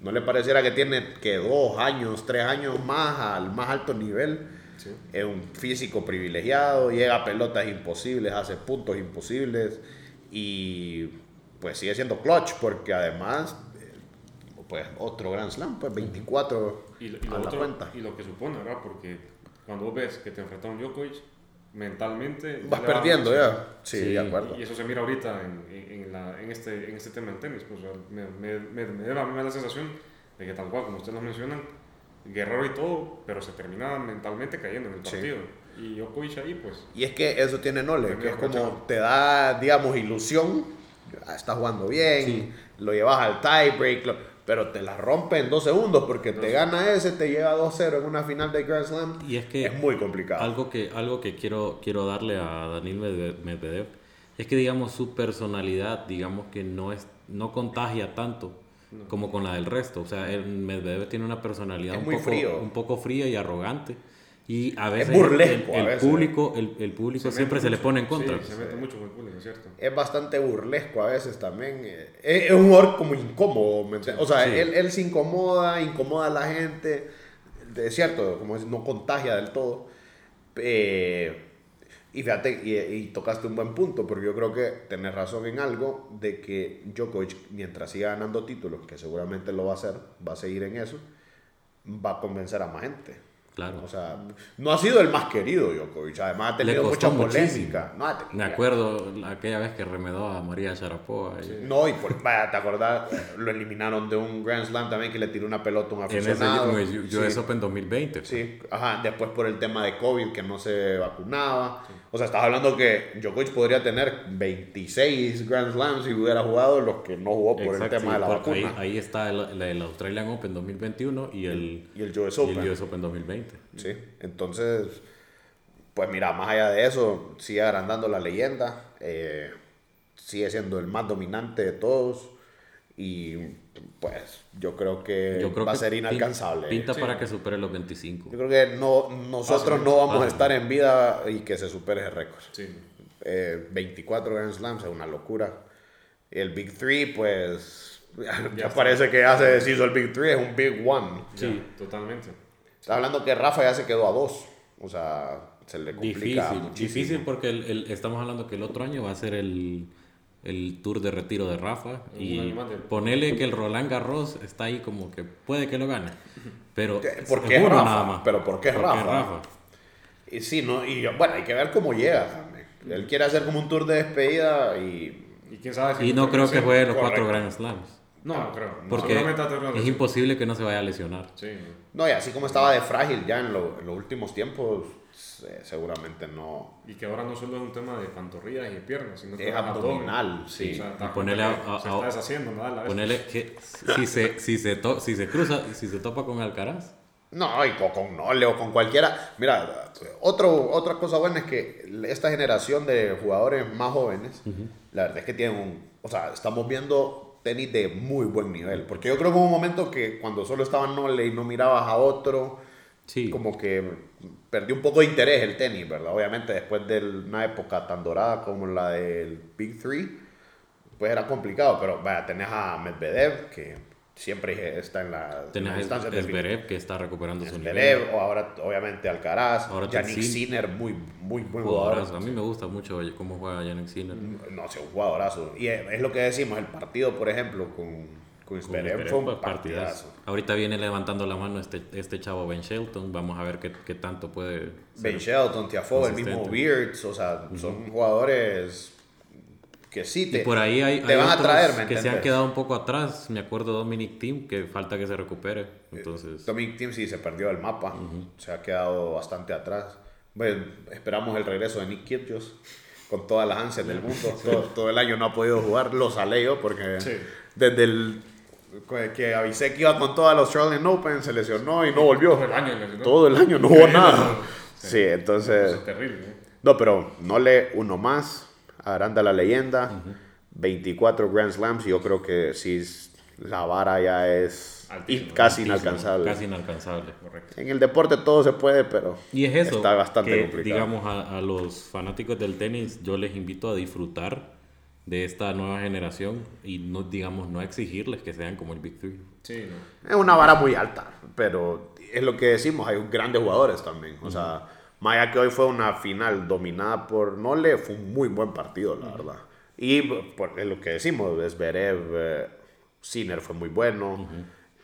No le pareciera que tiene que dos años, tres años más al más alto nivel. Sí. Es un físico privilegiado, llega a pelotas imposibles, hace puntos imposibles y pues sigue siendo clutch porque además, eh, pues otro Grand Slam, pues 24 y, lo- y lo a la otro- cuenta. y lo que supone, ¿verdad? Porque cuando vos ves que te enfrentas a un Djokovic, mentalmente. Vas va perdiendo ya. Sí, Sí. de acuerdo. Y eso se mira ahorita en, en- en la- en este, en este tema del tenis. Pues, o sea, me, me, me, me da a mí la sensación de que tal cual, como ustedes lo mencionan, guerrero y todo, pero se termina mentalmente cayendo en el Sí. partido. Y Djokovic ahí, pues, Y es que eso tiene Nole, que es como te da, digamos, ilusión. Ah, Estás jugando bien, Sí. lo llevas al tiebreak, lo- pero te la rompe en dos segundos porque te gana ese, te lleva 2-0 en una final de Grand Slam. Y es que es muy complicado. algo que, algo que quiero, quiero darle a Daniel Medve- Medvedev es que, digamos, su personalidad, digamos que no, es, no contagia tanto como con la del resto. O sea, el Medvedev tiene una personalidad Es un, poco, frío. un poco fría y arrogante. Y a veces burlesco, el, a el veces. público, el, el público se siempre se le mucho. pone en contra. Sí, se mete mucho con el público, es cierto. es bastante burlesco a veces también. eh, Es, es un jugador como incómodo. ¿me entiendes? o sea, Sí. él, él se incomoda, incomoda a la gente. Es cierto, como es, no contagia del todo. Eh, y fíjate, y, y tocaste un buen punto, porque yo creo que tenés razón en algo de que Djokovic, mientras siga ganando títulos, que seguramente lo va a hacer, va a seguir en eso, va a convencer a más gente. Claro. O sea, no ha sido el más querido Djokovic, además ha tenido mucha polémica. No, ha tenido- Me acuerdo aquella vez que remedó a María Sharapova. y- No, y por, vaya, ¿te acordás? Lo eliminaron de un Grand Slam también que le tiró una pelota a un En ese aficionado. en el US sí, Open 2020. sí, ajá. Después por el tema de COVID que no se vacunaba. O sea, estás hablando que Djokovic podría tener 26 Grand Slams si hubiera jugado los que no jugó por el tema de la vacuna. ahí, ahí está el, el Australian Open 2021 y el, Y el US y Open. el US Open 2020. Sí, entonces, pues mira, más allá de eso, sigue agrandando la leyenda, eh, sigue siendo el más dominante de todos y pues yo creo que Yo creo va a ser inalcanzable. Pinta Sí. para que supere los 25. Yo creo que no, nosotros no vamos a estar en vida y que se supere ese récord. Sí. Eh, 24 Grand Slams es una locura. El Big Three, pues, ya, parece que ya se deshizo el Big Three, es un Big One. Sí, totalmente. Está hablando que Rafa ya se quedó a dos. O sea, se le complica Difícil, muchísimo. difícil porque el- el- estamos hablando que el otro año va a ser el, el tour de retiro de Rafa y ponele que el Roland Garros está ahí como que puede que lo gane, pero ¿Por es qué Rafa? nada más. Pero ¿por qué Rafa? Y sí, ¿no? Y bueno, hay que ver cómo llega. Él quiere hacer como un tour de despedida y... Y quién sabe si Y no creo que juegue los correcto. cuatro Grand Slams. No, no creo. Porque es imposible que no se vaya a lesionar. Sí, no. Y así como estaba de frágil ya en, lo- en los últimos tiempos, seguramente no... Y que ahora no solo es un tema de pantorrillas y de piernas, sino que Es abdominal, sí. O sea, está Y ponerle a- a- se a- está deshaciendo, nada, la vez. Ponele que si se, si se, to- si se cruza, si se topa con Alcaraz, No, y con, con Nole o con cualquiera. Mira, otro, otra cosa buena es que esta generación de jugadores más jóvenes, la verdad es que tienen un. O sea, estamos viendo tenis de muy buen nivel. Porque yo creo que hubo un momento que cuando solo estaba Nole y no mirabas a otro, sí. como que perdió un poco de interés el tenis, ¿verdad? Obviamente después de una época tan dorada como la del Big Three, pues era complicado. Pero vaya, tenés a Medvedev, que siempre está en la. Tenés instancias a de Zverev que está recuperando su nivel. O ahora obviamente Alcaraz, Ahora Yannick Sin- Sinner, muy, muy buen jugador. Jugadorazo. A mí me gusta mucho cómo juega Yannick Sinner. No sé, un jugadorazo. Y es, es lo que decimos, el partido, por ejemplo, con, con Zverev fue un partidazo. Ahorita viene levantando la mano este, este chavo Ben Shelton. Vamos a ver qué, qué tanto puede. Ben. Shelton, Tiafoe, el mismo. Beards, o sea, son jugadores que sí te, Y por ahí hay, te hay van a traer, ¿me que se han quedado un poco atrás. Me acuerdo de Dominic Thiem, que falta que se recupere. Entonces, Dominic Thiem sí se perdió el mapa, se ha quedado bastante atrás. Bueno, esperamos el regreso de Nick Kyrgios con todas las ansias del mundo. Todo, todo el año no ha podido jugar, lo salé yo porque Sí. desde el que avisé que iba con todos los Australian Open, se lesionó y no volvió. Todo el año lesionó. Todo el año no hubo nada. Sí, entonces... Eso es terrible. ¿eh? No, pero no le uno más. Agranda la leyenda. 24 Grand Slams. y Yo creo que sí, la vara ya es Altísimo, casi altísimo, inalcanzable. Casi inalcanzable. Correcto. En el deporte todo se puede, pero Y es eso. está bastante que, complicado. Digamos, a, a los fanáticos del tenis, yo les invito a disfrutar de esta nueva generación y no, digamos, no exigirles que sean como el Big Three. Sí, no. Es una vara muy alta, pero es lo que decimos, hay grandes jugadores también. O sea, más allá que hoy fue una final dominada por Nole, fue un muy buen partido, la verdad. Y por, es lo que decimos, Zverev, eh, Sinner fue muy bueno,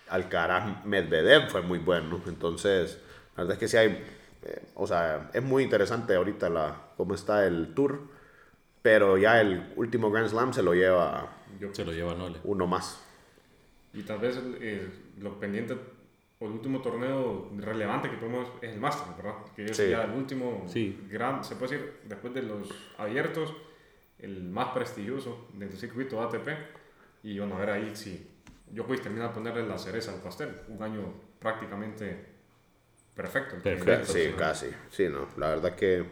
Alcaraz, Medvedev fue muy bueno. Entonces, la verdad es que sí hay eh, o sea, es muy interesante ahorita la, cómo está el tour, pero ya el último Grand Slam se lo lleva Yo- Se lo lleva Nole. uno más. Y tal vez eh, lo pendiente o el último torneo relevante que podemos es el Masters, ¿verdad? Que es Sí. ya el último Sí. gran, se puede decir, después de los abiertos, el más prestigioso del circuito ATP. Y bueno, a ver ahí si yo pues termina de ponerle la cereza al pastel. Un año prácticamente perfecto. Perfecto. Sí, casi. Sí, no, la verdad que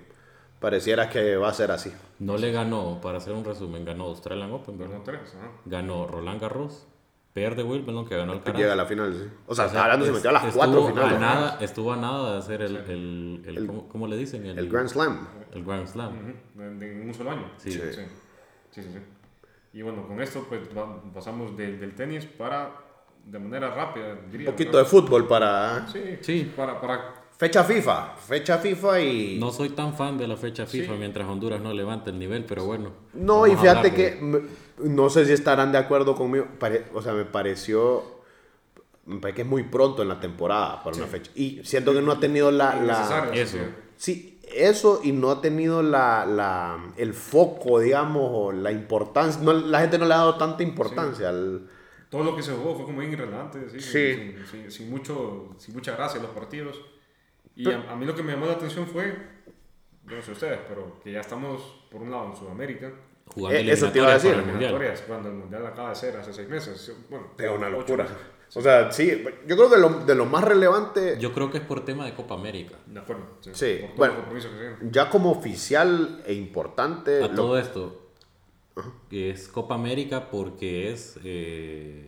pareciera que va a ser así. No le ganó, para hacer un resumen, ganó Australian Open, ¿verdad? Perdón, tres, ajá. Ganó Roland Garros, Per de Wimbledon, que ganó el Que Caraz. llega a la final, sí. O sea, O sea, hablando se es- metió a las estuvo cuatro a finales. nada, estuvo a nada de hacer el, el, el- ¿cómo, cómo le dicen? El, El Grand Slam. el Grand Slam. De- de- en un solo año. Sí. sí, sí, sí, sí. Y bueno, con esto pues va- pasamos de- del tenis para, de manera rápida, diría. Un poquito de fútbol para Sí, Sí. Para, para, fecha FIFA. Fecha FIFA y... No soy tan fan de la fecha FIFA Sí. mientras Honduras no levante el nivel, pero bueno. No, y fíjate que de- no sé si estarán de acuerdo conmigo. pare- o sea, me pareció, me parece que es muy pronto en la temporada para una fecha. Y siento que no ha tenido la... la eso. sí. sí, eso y no ha tenido la, la- el foco, digamos, o la importancia. No, la gente no le ha dado tanta importancia al... Todo lo que se jugó fue como bien irrelevante, sí, Sí. Sin, sin- sin mucho, sin mucha gracia los partidos. Y a, a mí lo que me llamó la atención fue, yo no sé ustedes, pero que ya estamos, por un lado, en Sudamérica. Jugando Eh, eso te iba a decir. eliminatorias, Cuando el Mundial acaba de ser hace seis meses. Bueno, Es una locura. O sea, sí, yo creo que lo, de lo más relevante, Yo creo que es por tema de Copa América. De acuerdo. Sí, Sí, bueno. el compromiso que se tiene. ya como oficial e importante, A lo- todo esto, que es Copa América porque es... eh,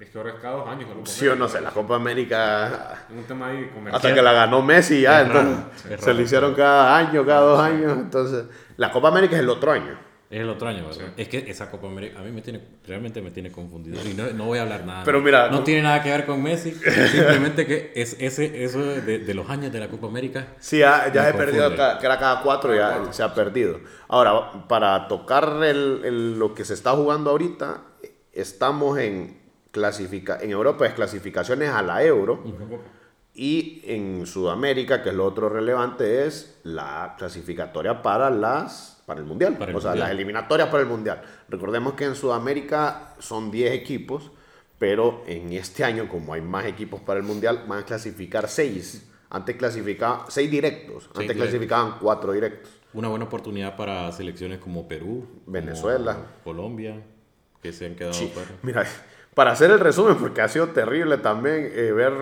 Es que ahora es cada dos años. la Copa sí o no América. sé, la Copa América Es un tema ahí comercial. Hasta que la ganó Messi ya, Es entonces es se raro. le hicieron cada año, cada dos años. Entonces, la Copa América es el otro año. es el otro año, ¿verdad? Es que esa Copa América a mí me tiene, realmente me tiene confundido. Y no, no voy a hablar nada. Pero mira, no tiene nada que ver con Messi. Simplemente que es, ese, eso de, de los años de la Copa América. Sí, ya, ya se perdido, que era cada cuatro, ya se ha perdido. Ahora, para tocar el, el- lo que se está jugando ahorita, estamos en, clasifica en Europa es clasificaciones a la Euro. Y en Sudamérica, que es lo otro relevante, es la clasificatoria para las para el Mundial. Para el o sea, Mundial. las eliminatorias para el Mundial. Recordemos que en Sudamérica son 10 equipos, pero en este año, como hay más equipos para el Mundial, van a clasificar 6. Antes clasificaban 6 directos. Antes clasificaban 4 directos. Una buena oportunidad para selecciones como Perú, como Venezuela. Colombia, que se han quedado fuera. Mira, para hacer el resumen, porque ha sido terrible también eh, ver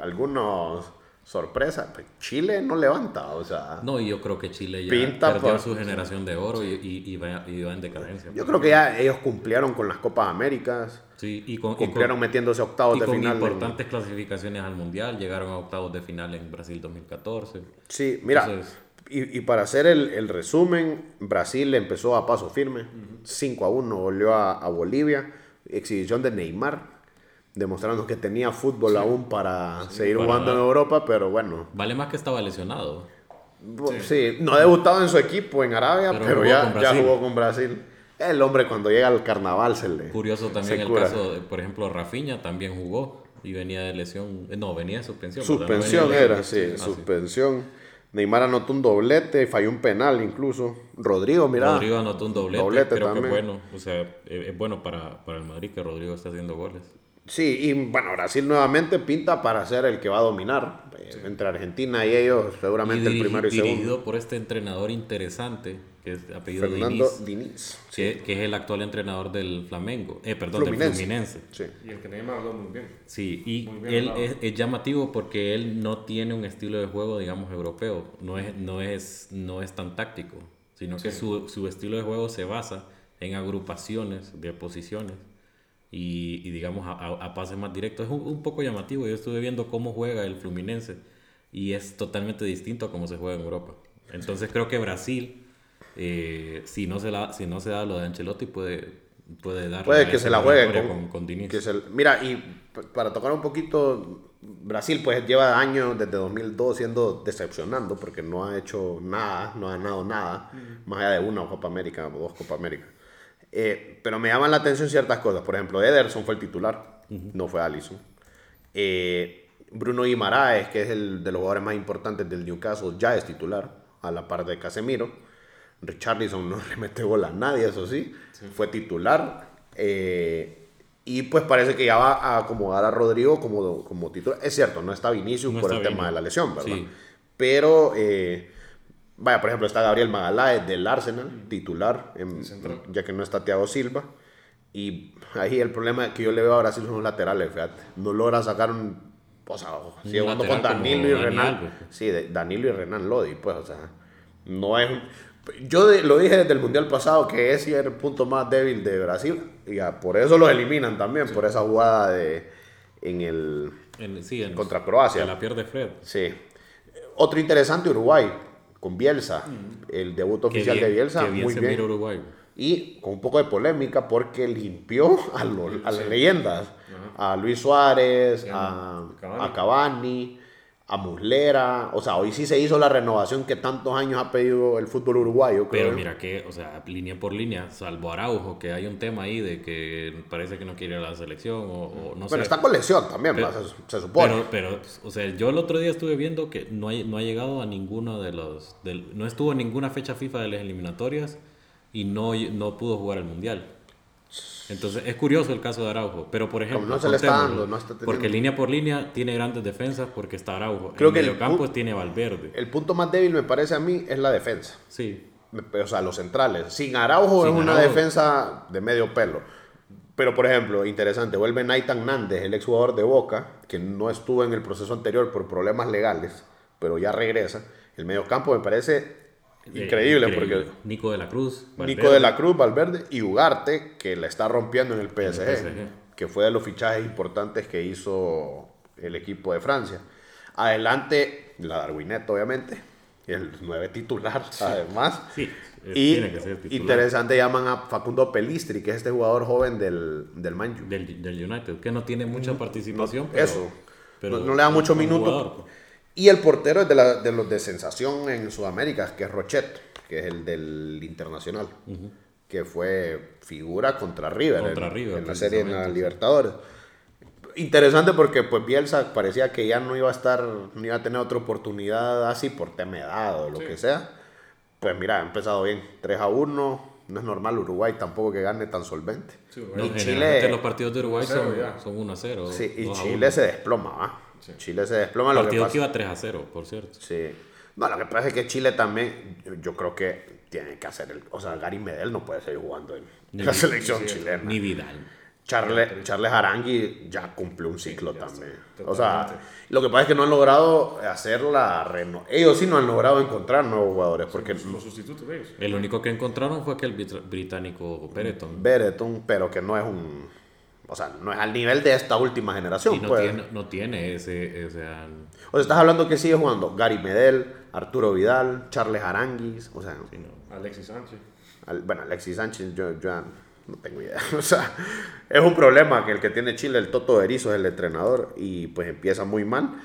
algunos sorpresas. pues, Chile no levanta, o sea. No, y yo creo que Chile ya Pinta perdió por- su generación de oro y, y, y va, y va en decadencia. Yo creo que ya ellos cumplieron con las Copas Américas, Sí, y con, y con- cumplieron metiéndose a octavos de con final. en- importantes clasificaciones al Mundial, llegaron a octavos de final en Brasil 2014. Sí, mira, Entonces- y, y para hacer el, el resumen, Brasil empezó a paso firme, 5 a 1, volvió a, a Bolivia, exhibición de Neymar, demostrando que tenía fútbol aún para seguir para jugando en. Europa, pero bueno, Vale más que estaba lesionado. sí. no ha debutado en su equipo en Arabia, Pero ya, ya jugó con Brasil. El hombre cuando llega al carnaval se le... Curioso también el cura. caso, de, por ejemplo, Rafinha también jugó y venía de lesión, no, venía de suspensión. Suspensión venía de era, lesión. sí, Ah, suspensión. Neymar anotó un doblete, falló un penal incluso. Rodrigo, mira. Rodrigo anotó un doblete, Doblete creo que también. es bueno, o sea, es, es bueno para, para el Madrid que Rodrigo está haciendo goles. Sí, y bueno, Brasil nuevamente pinta para ser el que va a dominar. Eh, Entre Argentina y ellos, seguramente Y el primero y dirigido segundo. por este entrenador interesante, que es apellido Fernando Diniz, Diniz. que, que es el actual entrenador del Flamengo, eh, perdón, del Fluminense. Fluminense. Sí. Y el que Neymar habló muy bien. Sí, y bien él es, es llamativo porque él no tiene un estilo de juego, digamos, europeo. No es, no es, no es tan táctico, sino que su, su estilo de juego se basa en agrupaciones de posiciones y, y, digamos, a, a- a pases más directos. Es un, un poco llamativo. Yo estuve viendo cómo juega el Fluminense y es totalmente distinto a cómo se juega en Europa. Entonces creo que Brasil, eh, si, no se la, si no se da lo de Ancelotti, puede, puede dar Puede que se la juegue con, con, con Diniz. que se- mira, y para tocar un poquito, Brasil pues lleva años desde 2002 siendo decepcionando porque no ha hecho nada, no ha ganado nada, más allá de una Copa América o dos Copa América. Eh, pero me llaman la atención ciertas cosas. Por ejemplo, Ederson fue el titular, no fue Allison. Eh, Bruno Guimaraes, que es el de los jugadores más importantes del Newcastle, ya es titular, a la par de Casemiro. Richarlison no le mete gol a nadie, eso sí, fue titular. Eh, y pues parece que ya va a acomodar a Rodrigo como, como titular. Es cierto, no está Vinicius No por el tema de la lesión, ¿verdad? Sí. Pero, eh, vaya, por ejemplo, está Gabriel Magaláes del Arsenal, titular, en- ya que no está Thiago Silva. Y ahí el problema que yo le veo a Brasil son los laterales, fíjate. No logra sacar un. O sea, sigue jugando con Danilo y Renan. Alves. Sí, Danilo y Renan Lodi, pues, o sea, no es. Yo de- lo dije desde el mundial pasado que ese era el punto más débil de Brasil. Y por eso los eliminan también, por esa jugada de, en el. En- sí, en- Contra Croacia. que la pierde Fred. Sí. Otro interesante, Uruguay, con Bielsa. El debut oficial bien- de Bielsa, bien muy bien. Uruguay. Y con un poco de polémica porque limpió a, los- a las leyendas. A Luis Suárez, a, Cavani. a Cavani, a Muslera. O sea, hoy sí se hizo la renovación que tantos años ha pedido el fútbol uruguayo. creo Pero mira que, o sea, línea por línea, salvo Araujo, que hay un tema ahí de que parece que no quiere ir a la selección o, o no Pero sé. está con lesión también, Pero- se supone. Pero, pero, o sea, yo el otro día estuve viendo que no, hay, no ha llegado a ninguno de los. del- no estuvo en ninguna fecha FIFA de las eliminatorias y no, no pudo jugar el mundial. Entonces es curioso el caso de Araujo, pero por ejemplo, no se le está dando, no está teniendo- porque línea por línea tiene grandes defensas porque está Araujo. Creo en que el mediocampo pu- tiene Valverde. el punto más débil, me parece a mí, es la defensa. Sí, O sea, los centrales. Sin Araujo Sin es una defensa de medio pelo. Pero, por ejemplo, interesante, vuelve Naitan Nández, el exjugador de Boca, que no estuvo en el proceso anterior por problemas legales, pero ya regresa. El medio campo me parece increíble, Eh, porque Nico de la Cruz, Nico Valverde. de la Cruz, Valverde y Ugarte, que la está rompiendo en el PSG, PSG. que fue de los fichajes importantes que hizo el equipo de Francia. Adelante, la Darwinette, obviamente, el nueve titular, además. Sí, eh, Y tiene que ser titular. interesante, llaman a Facundo Pelistri, que es este jugador joven del, del Manju. del, del United, que no tiene mucha participación. pero- Eso. pero no, no le da mucho minuto. jugador, pues. Y el portero es de, la- de los de sensación en Sudamérica, que es Rochet, que es el del Internacional, que fue figura contra River Contra en, River, en la serie en la. Libertadores. Interesante porque pues Bielsa parecía que ya no iba a estar, no iba a tener otra oportunidad así por tema edad o lo Sí. que sea. Pues mira, ha empezado bien, 3 a 1, no es normal Uruguay tampoco que gane tan solvente. Sí. Y Chile- los partidos de Uruguay 1 a 0 son, ya. son 1 a 0. Sí, y 2 a Chile 1. se desploma, ¿va? Chile se desploma. Lo que Partido pasa- que iba 3 a 0, por cierto. Sí. No, lo que pasa es que Chile también, yo, creo que tiene que hacer el. O sea, Gary Medel no puede seguir jugando en Ni- la selección sí, chilena. Ni Vidal. Charles, Charles Arangui ya cumplió un ciclo también. o sea, lo que pasa es que no han logrado hacer la reno. Ellos sí no han logrado encontrar nuevos jugadores. Porque Los sustitutos de ellos. El único que encontraron fue aquel brit- británico Pereton. Bereton, pero que no es un. O sea, no es al nivel de esta última generación. Y no pues. tiene, no tiene ese, ese O sea, estás hablando que sigue jugando Gary Medel, Arturo Vidal, Charles Aranguis. O sea, sí, no. Alexis Sánchez. Al- bueno, Alexis Sánchez, yo, yo ya no tengo idea. O sea, es un problema que el que tiene Chile, el Toto Berizzo, es el entrenador y pues empieza muy mal.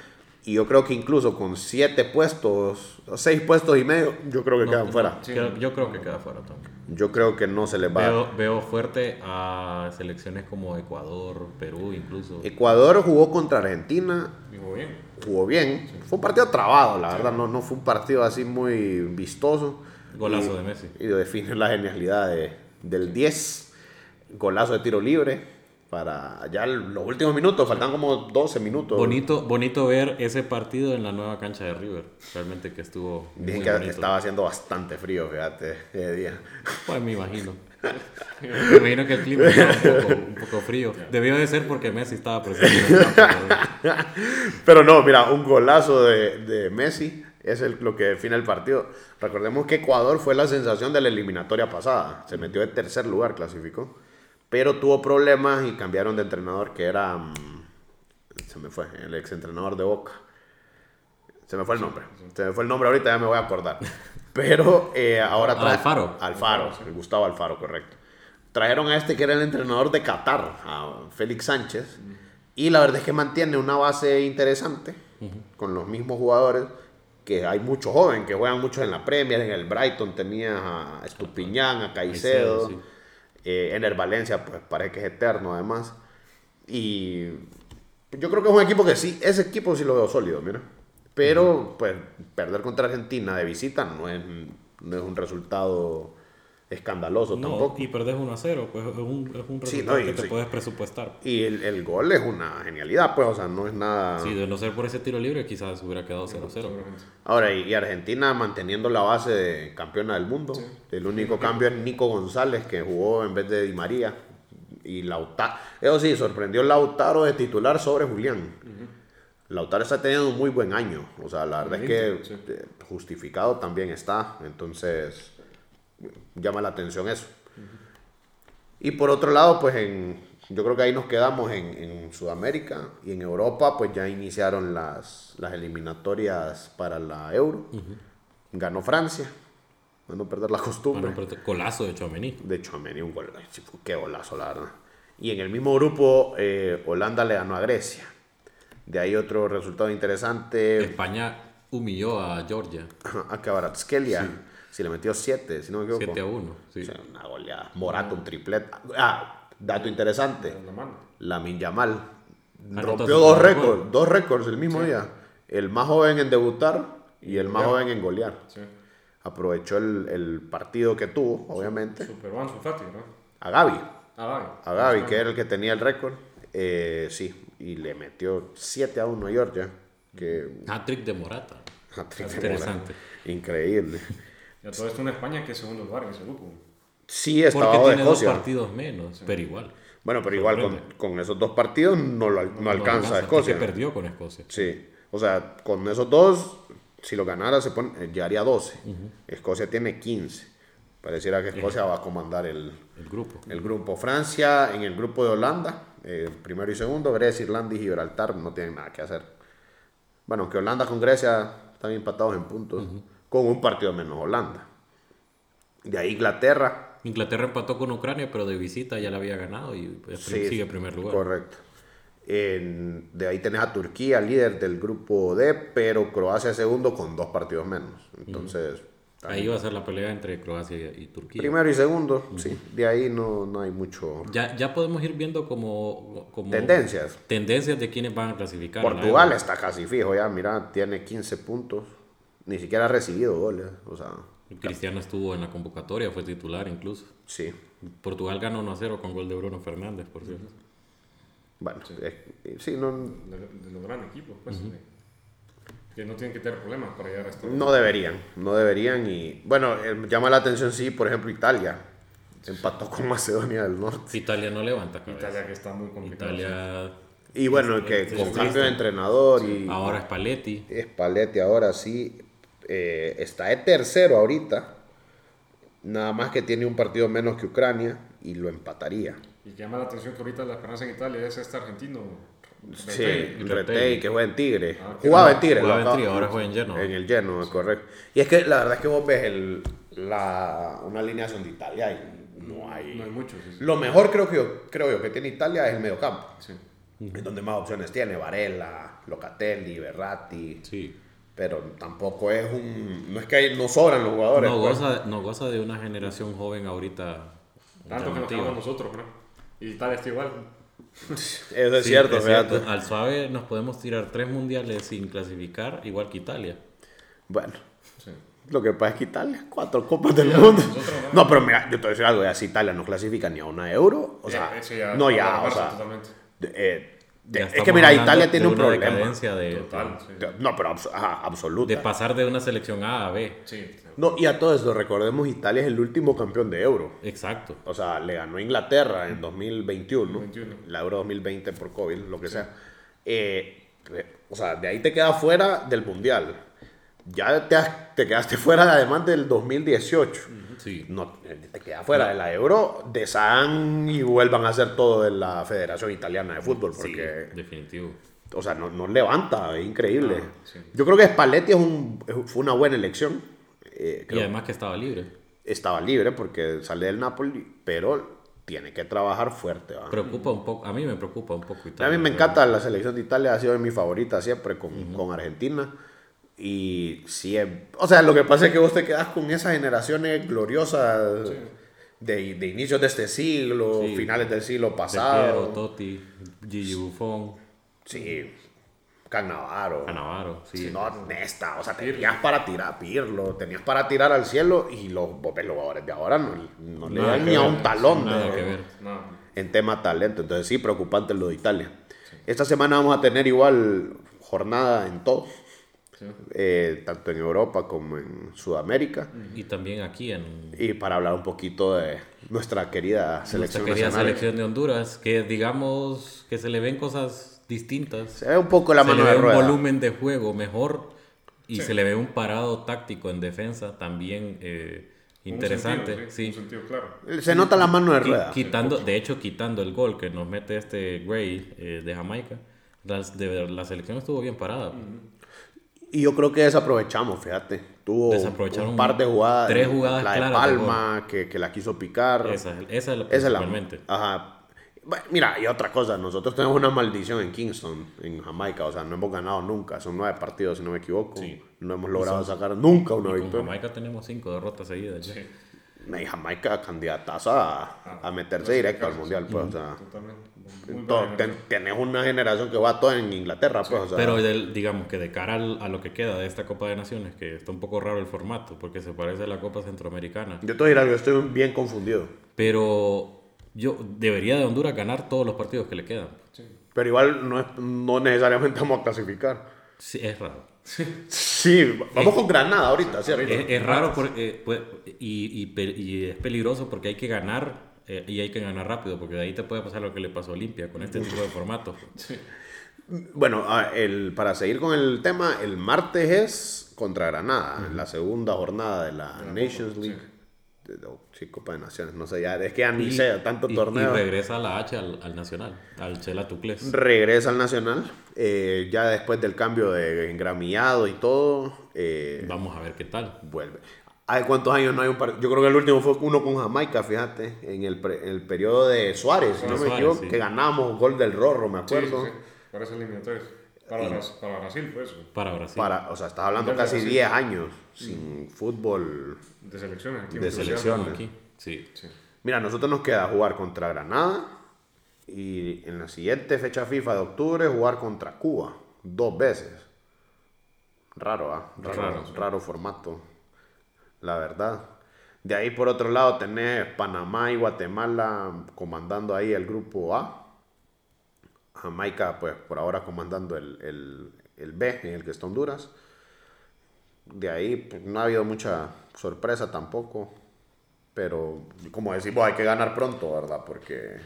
Y yo creo que incluso con siete puestos, seis puestos y medio, yo creo que No, quedan no, fuera. yo creo que queda fuera también. Yo creo que no se les va. Veo, veo fuerte a selecciones como Ecuador, Perú incluso. Ecuador jugó contra Argentina, Dijo bien. jugó bien. Fue un partido trabado, la verdad, no, no fue un partido así muy vistoso. Golazo Y- de Messi. Y define la genialidad de- del 10, golazo de tiro libre. Para ya los últimos minutos, faltan como 12 minutos. Bonito, bonito ver ese partido en la nueva cancha de River. Realmente que estuvo Dicen que bonito. estaba haciendo bastante frío, fíjate, ese día. Pues me imagino. Me imagino que el clima estaba un poco, un poco frío. Debió de ser porque Messi estaba presente en el campo. Pero no, mira, un golazo de, de Messi es el- lo que define el partido. Recordemos que Ecuador fue la sensación de la eliminatoria pasada. Se metió de tercer lugar, clasificó. Pero tuvo problemas y cambiaron de entrenador que era... mm, se me fue, el ex entrenador de Boca. Se me fue el nombre. Se me fue el nombre ahorita, ya me voy a acordar. Pero eh, ahora Ah, trae... Alfaro. Alfaro, el Gustavo Alfaro, correcto. Trajeron a este que era el entrenador de Qatar, a Félix Sánchez. Y la verdad es que mantiene una base interesante con los mismos jugadores. Que hay muchos jóvenes que juegan mucho en la Premier. En el Brighton tenías a Estupiñán, a Caicedo. Caicedo, sí. Eh, en el Valencia, pues parece que es eterno además. Y Yo creo que es un equipo que sí, ese equipo sí lo veo sólido, mira. Pero, pues, perder contra Argentina de visita no es, no es un resultado escandaloso No, tampoco. y perdés 1 a 0, pues es un, es un Sí, resultado no, y que te sí. puedes presupuestar. Y el, el gol es una genialidad, pues, o sea, no es nada... Sí, de no ser por ese tiro libre, quizás hubiera quedado 0 a 0. Seguramente. Ahora, y, Argentina manteniendo la base de campeona del mundo. El único cambio es Nico González, que jugó en vez de Di María. Y Lautaro. Eso sí, sorprendió Lautaro de titular sobre Julián. Lautaro está teniendo un muy buen año. O sea, la verdad es que Sí. justificado también está. Entonces, llama la atención eso. Y por otro lado, pues en, yo creo que ahí nos quedamos en, en Sudamérica y en Europa, pues ya iniciaron las, las eliminatorias para la Euro. Ganó Francia, para no perder la costumbre. Bueno, pero golazo de Chouameni. De hecho, me dio un gol. Ay, sí, fue- Qué golazo, la verdad. Y en el mismo grupo, eh, Holanda le ganó a Grecia. De ahí otro resultado interesante. España humilló a Georgia A Kvaratskhelia. Si le metió 7, si no me equivoco. 7 a 1. Sí. O sea, una goleada. Morata, un triplete. Ah, dato interesante. La mano. Lamin Yamal Anotó rompió su dos récords, dos récords el mismo día. El más joven en debutar y el más joven en golear. Sí. Aprovechó el, el partido que tuvo, obviamente, Super One, Fati, ¿no? a Gaby. Ah, vale. A Gaby, que era el que tenía el récord. Eh, sí, y le metió 7 a 1 a Georgia. Que Hat-trick de Morata. hat-trick de Interesante. Morata. Increíble. Y a todo esto una España que es segundo lugar en ese grupo. Sí, estaba Porque tiene dos Escocia. partidos menos, pero igual. Bueno, pero igual con, con esos dos partidos no, lo, no alcanza Escocia. perdió con Escocia. Sí, o sea, con esos dos, si lo ganara, se pone, llegaría a 12. Escocia tiene 15. Pareciera que Escocia va a comandar el, El grupo. el grupo. Francia en el grupo de Holanda, eh, primero y segundo. Grecia, Irlanda y Gibraltar no tienen nada que hacer. Bueno, aunque Holanda con Grecia están empatados en puntos, con un partido menos Holanda. De ahí Inglaterra, Inglaterra empató con Ucrania, pero de visita ya la había ganado y pues, Sí, sigue en primer lugar. Correcto. En- de ahí tenés a Turquía, líder del grupo D, pero Croacia segundo con dos partidos menos. Entonces, Ahí va a ser la pelea entre Croacia y Turquía. primero y segundo, sí. De ahí no, no hay mucho. Ya, ya podemos ir viendo como, como Tendencias. tendencias de quiénes van a clasificar. Portugal está casi fijo ya, mira, tiene 15 puntos. Ni siquiera ha recibido goles. O sea, Cristiano estuvo en la convocatoria, fue titular incluso. sí. Portugal ganó 1 a 0 con gol de Bruno Fernández, por cierto. Bueno, es- sí, no, De, de los grandes equipos, pues. de- que no tienen que tener problemas para llegar a esto. no deberían. No deberían. Y bueno, eh, llama la atención, sí, por ejemplo, Italia. Empató con Macedonia del Norte. Italia no levanta cabeza. Italia que está muy complicado. Italia Y bueno, que con cambio de entrenador y ahora es Paletti. Spalletti ahora sí eh, está de tercero ahorita. Nada más que tiene un partido menos que Ucrania y lo empataría. Y llama la atención que ahorita la esperanza en Italia es este argentino. Sí, Retegui. Retei, que juega en Tigre. Ah, Jugaba no, en Tigre. jugaba en Tigre, ahora juega en Genoa. En el Genoa, es correcto. Y es que la verdad es que vos ves el, la, una alineación de Italia y no hay... No hay muchos. sí, sí. Lo mejor creo que yo, creo yo que tiene Italia es el mediocampo. Sí. Es donde más opciones tiene. Varela, Locatelli, Berratti. Sí. Pero tampoco es un... No es que hay- no sobran los jugadores. No pues. goza, no goza de una generación joven ahorita. Tanto que nos nosotros, ¿no? Y Italia está igual. Eso es Sí, cierto, es cierto. Al suave nos podemos tirar tres mundiales sin clasificar, igual que Italia. Bueno, Sí. lo que pasa es que Italia, cuatro copas del mundo. no. Pero mira, yo te voy a decir algo, ya si Italia no clasifica ni a una euro, o sea, Eh, ya no está ya, o sea, eh, Ya es que mira, Italia tiene de un una problema. decadencia de, Total, sí. No, pero abs- ajá, absoluta. de pasar de una selección A a B. Sí. No, y a todo esto, recordemos, Italia es el último campeón de euro. Exacto. O sea, le ganó a Inglaterra en 2021, 21. la Euro 2020 por COVID, lo que sea. Eh, o sea, de ahí te quedas fuera del Mundial. Ya te, has- te quedaste fuera además del 2018. Sí. No, eh, te quedas fuera de la Euro, deshagan y vuelvan a hacer todo de la Federación Italiana de Fútbol, Sí, porque, definitivo. o sea, no, no levanta, es increíble. Sí. Yo creo que Spalletti es un- fue una buena elección. Eh, Y además que estaba libre. estaba libre porque sale del Napoli, pero tiene que trabajar fuerte. Preocupa un poco, a mí me preocupa un poco a Italia. mí me encanta la selección de Italia, ha sido de mi favorita siempre con, con Argentina. Y sí, es- o sea, lo que pasa es que vos te quedas con esas generaciones gloriosas de, de inicios de este siglo, Sí. finales del siglo pasado. Piero, Totti, Gigi Buffon. Sí, Canavaro. Canavaro, sí. No, Nesta, o sea, tenías para tirar, Pirlo, tenías para tirar al cielo y los, los jugadores de ahora no, no le dan ni a un talón nada de- que ver. No, en tema talento. Entonces sí, preocupante lo de Italia. Esta semana vamos a tener igual jornada en todo, sí. eh, tanto en Europa como en Sudamérica. Y también aquí en Y para hablar un poquito de nuestra querida nuestra selección querida nacional. selección de Honduras, que digamos que se le ven cosas distintas. Se ve un poco la se mano le de ve un rueda. volumen de juego mejor y Sí. se le ve un parado táctico en defensa también eh, Un interesante. sentido, sí. Un sentido claro. Se nota la mano de rueda. quitando, de hecho, quitando el gol que nos mete este Gray eh, de Jamaica, las- de- la selección estuvo bien parada. Y yo creo que desaprovechamos, fíjate. Tuvo un par de jugadas. tres jugadas La de claras de Palma, que, que la quiso picar. Esa, esa es la Esa la. Ajá. Bueno, Mira, y otra cosa, nosotros tenemos una maldición en Kingston, en Jamaica, o sea, no hemos ganado nunca, son nueve partidos si no me equivoco, Sí. no hemos logrado sacar nunca una victoria. Jamaica tenemos cinco derrotas seguidas. Sí, Y Jamaica candidataza a, a meterse directo al mundial, pues, o sea, totalmente. Ten- tenés una generación que va toda en Inglaterra, pues, o sea, Pero digamos que de cara al- a lo que queda de esta Copa de Naciones, que está un poco raro el formato, porque se parece a la Copa Centroamericana. yo te voy a decir algo, yo estoy bien confundido, Pero yo debería de Honduras ganar todos los partidos que le quedan. pero igual no, es- no necesariamente vamos a clasificar. Sí, es raro. Sí, vamos con Granada ahorita, ¿cierto? Es, es raro por- eh, pues, y, y y es peligroso porque hay que ganar eh, y hay que ganar rápido, porque de ahí te puede pasar lo que le pasó a Olimpia con este tipo de formatos. Bueno, el, para seguir con el tema, el martes es contra Granada, la segunda jornada de la Nations sí. League. De- de- sí, Copa de Naciones, no sé, ya, es que ya ni sé, tanto y- torneo. Y regresa la H al, al Nacional, al Chela Tucles. Regresa al Nacional, eh, ya después del cambio de engramillado y todo, eh, Vamos a ver qué tal. vuelve. ¿Hay cuántos años no hay un partido? Yo creo que el último fue uno con Jamaica, fíjate, en el, pre- en el periodo de Suárez, si no me equivoco, sí. que ganamos gol del Rorro, me Sí, sí, acuerdo. sí. Para esas eliminatorias. Para, Bras- para Brasil fue eso. Para Brasil. Para, o sea, estás hablando casi Brasil. 10 años sin fútbol. De selecciones. aquí De Brasil. selección. Aquí. Sí. Sí. Mira, nosotros nos queda jugar contra Granada y en la siguiente fecha FIFA de octubre jugar contra Cuba dos veces. Raro, ¿ah? Raro, Raro, raro, formato, la verdad. De ahí por otro lado tenés Panamá y Guatemala comandando ahí el grupo A. Jamaica, pues por ahora comandando el, el, el B, en el que está Honduras. De ahí pues, no ha habido mucha sorpresa tampoco. Pero como decimos, hay que ganar pronto, ¿verdad? Porque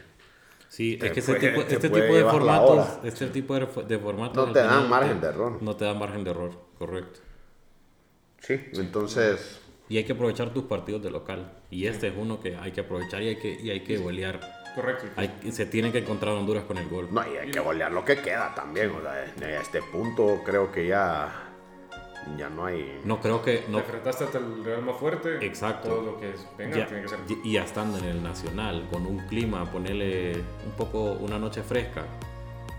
Sí, Te es que este tipo, te este puede tipo de formatos, este tipo de, de formatos No te dan margen de error. No te dan margen de error, correcto. sí, entonces... Y hay que aprovechar tus partidos de local. Y este es uno que hay que aprovechar y hay que, y hay que golear. Correcto. Hay- se tiene que encontrar Honduras con el gol. No, y hay que golear lo que queda también. O sea, a este punto creo que ya, ya no hay... No creo que... Te No, enfrentaste hasta el Real más fuerte. Exacto. Todo lo que es- venga ya- tiene que ser. y, ya estando en el Nacional, con un clima, ponerle un poco una noche fresca,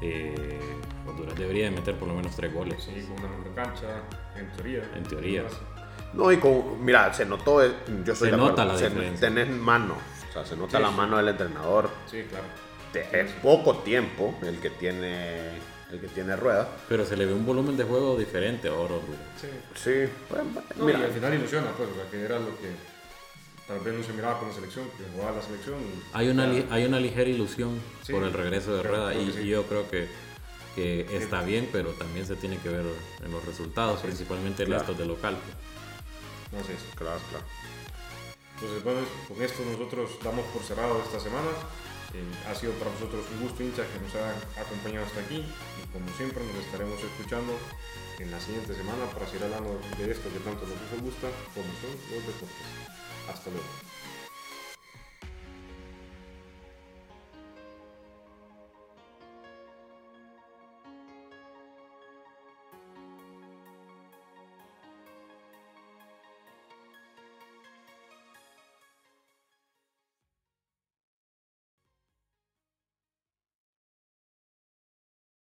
eh, Honduras debería de meter por lo menos tres goles. Sí, con una mejor cancha, en teoría. En teoría. No, y con, mira, se notó, eh, yo estoy Se de nota acuerdo, la se- diferencia. Tenés mano, o sea, se nota Sí, la sí. mano del entrenador. Sí, claro. Te- Es poco tiempo el que tiene, el que tiene rueda. Pero se le ve un volumen de juego diferente ahora. Sí. Sí, pues, No, mira, y al final ilusiona, pues, o sea, que era lo que tal vez no se miraba con la selección, que jugaba la selección. Hay una, li- hay una ligera ilusión Sí, por el regreso de creo- Rueda creo y, sí. y yo creo que, que está bien, pero también se tiene que ver en los resultados, principalmente en Claro. estos de local. No sé. claro, claro. Entonces, bueno, con esto nosotros damos por cerrado esta semana. Eh, ha sido para nosotros un gusto, hincha, que nos hayan acompañado hasta aquí. Y como siempre, nos estaremos escuchando en la siguiente semana para seguir hablando de esto que tanto nos gusta, como son los deportes. Hasta luego.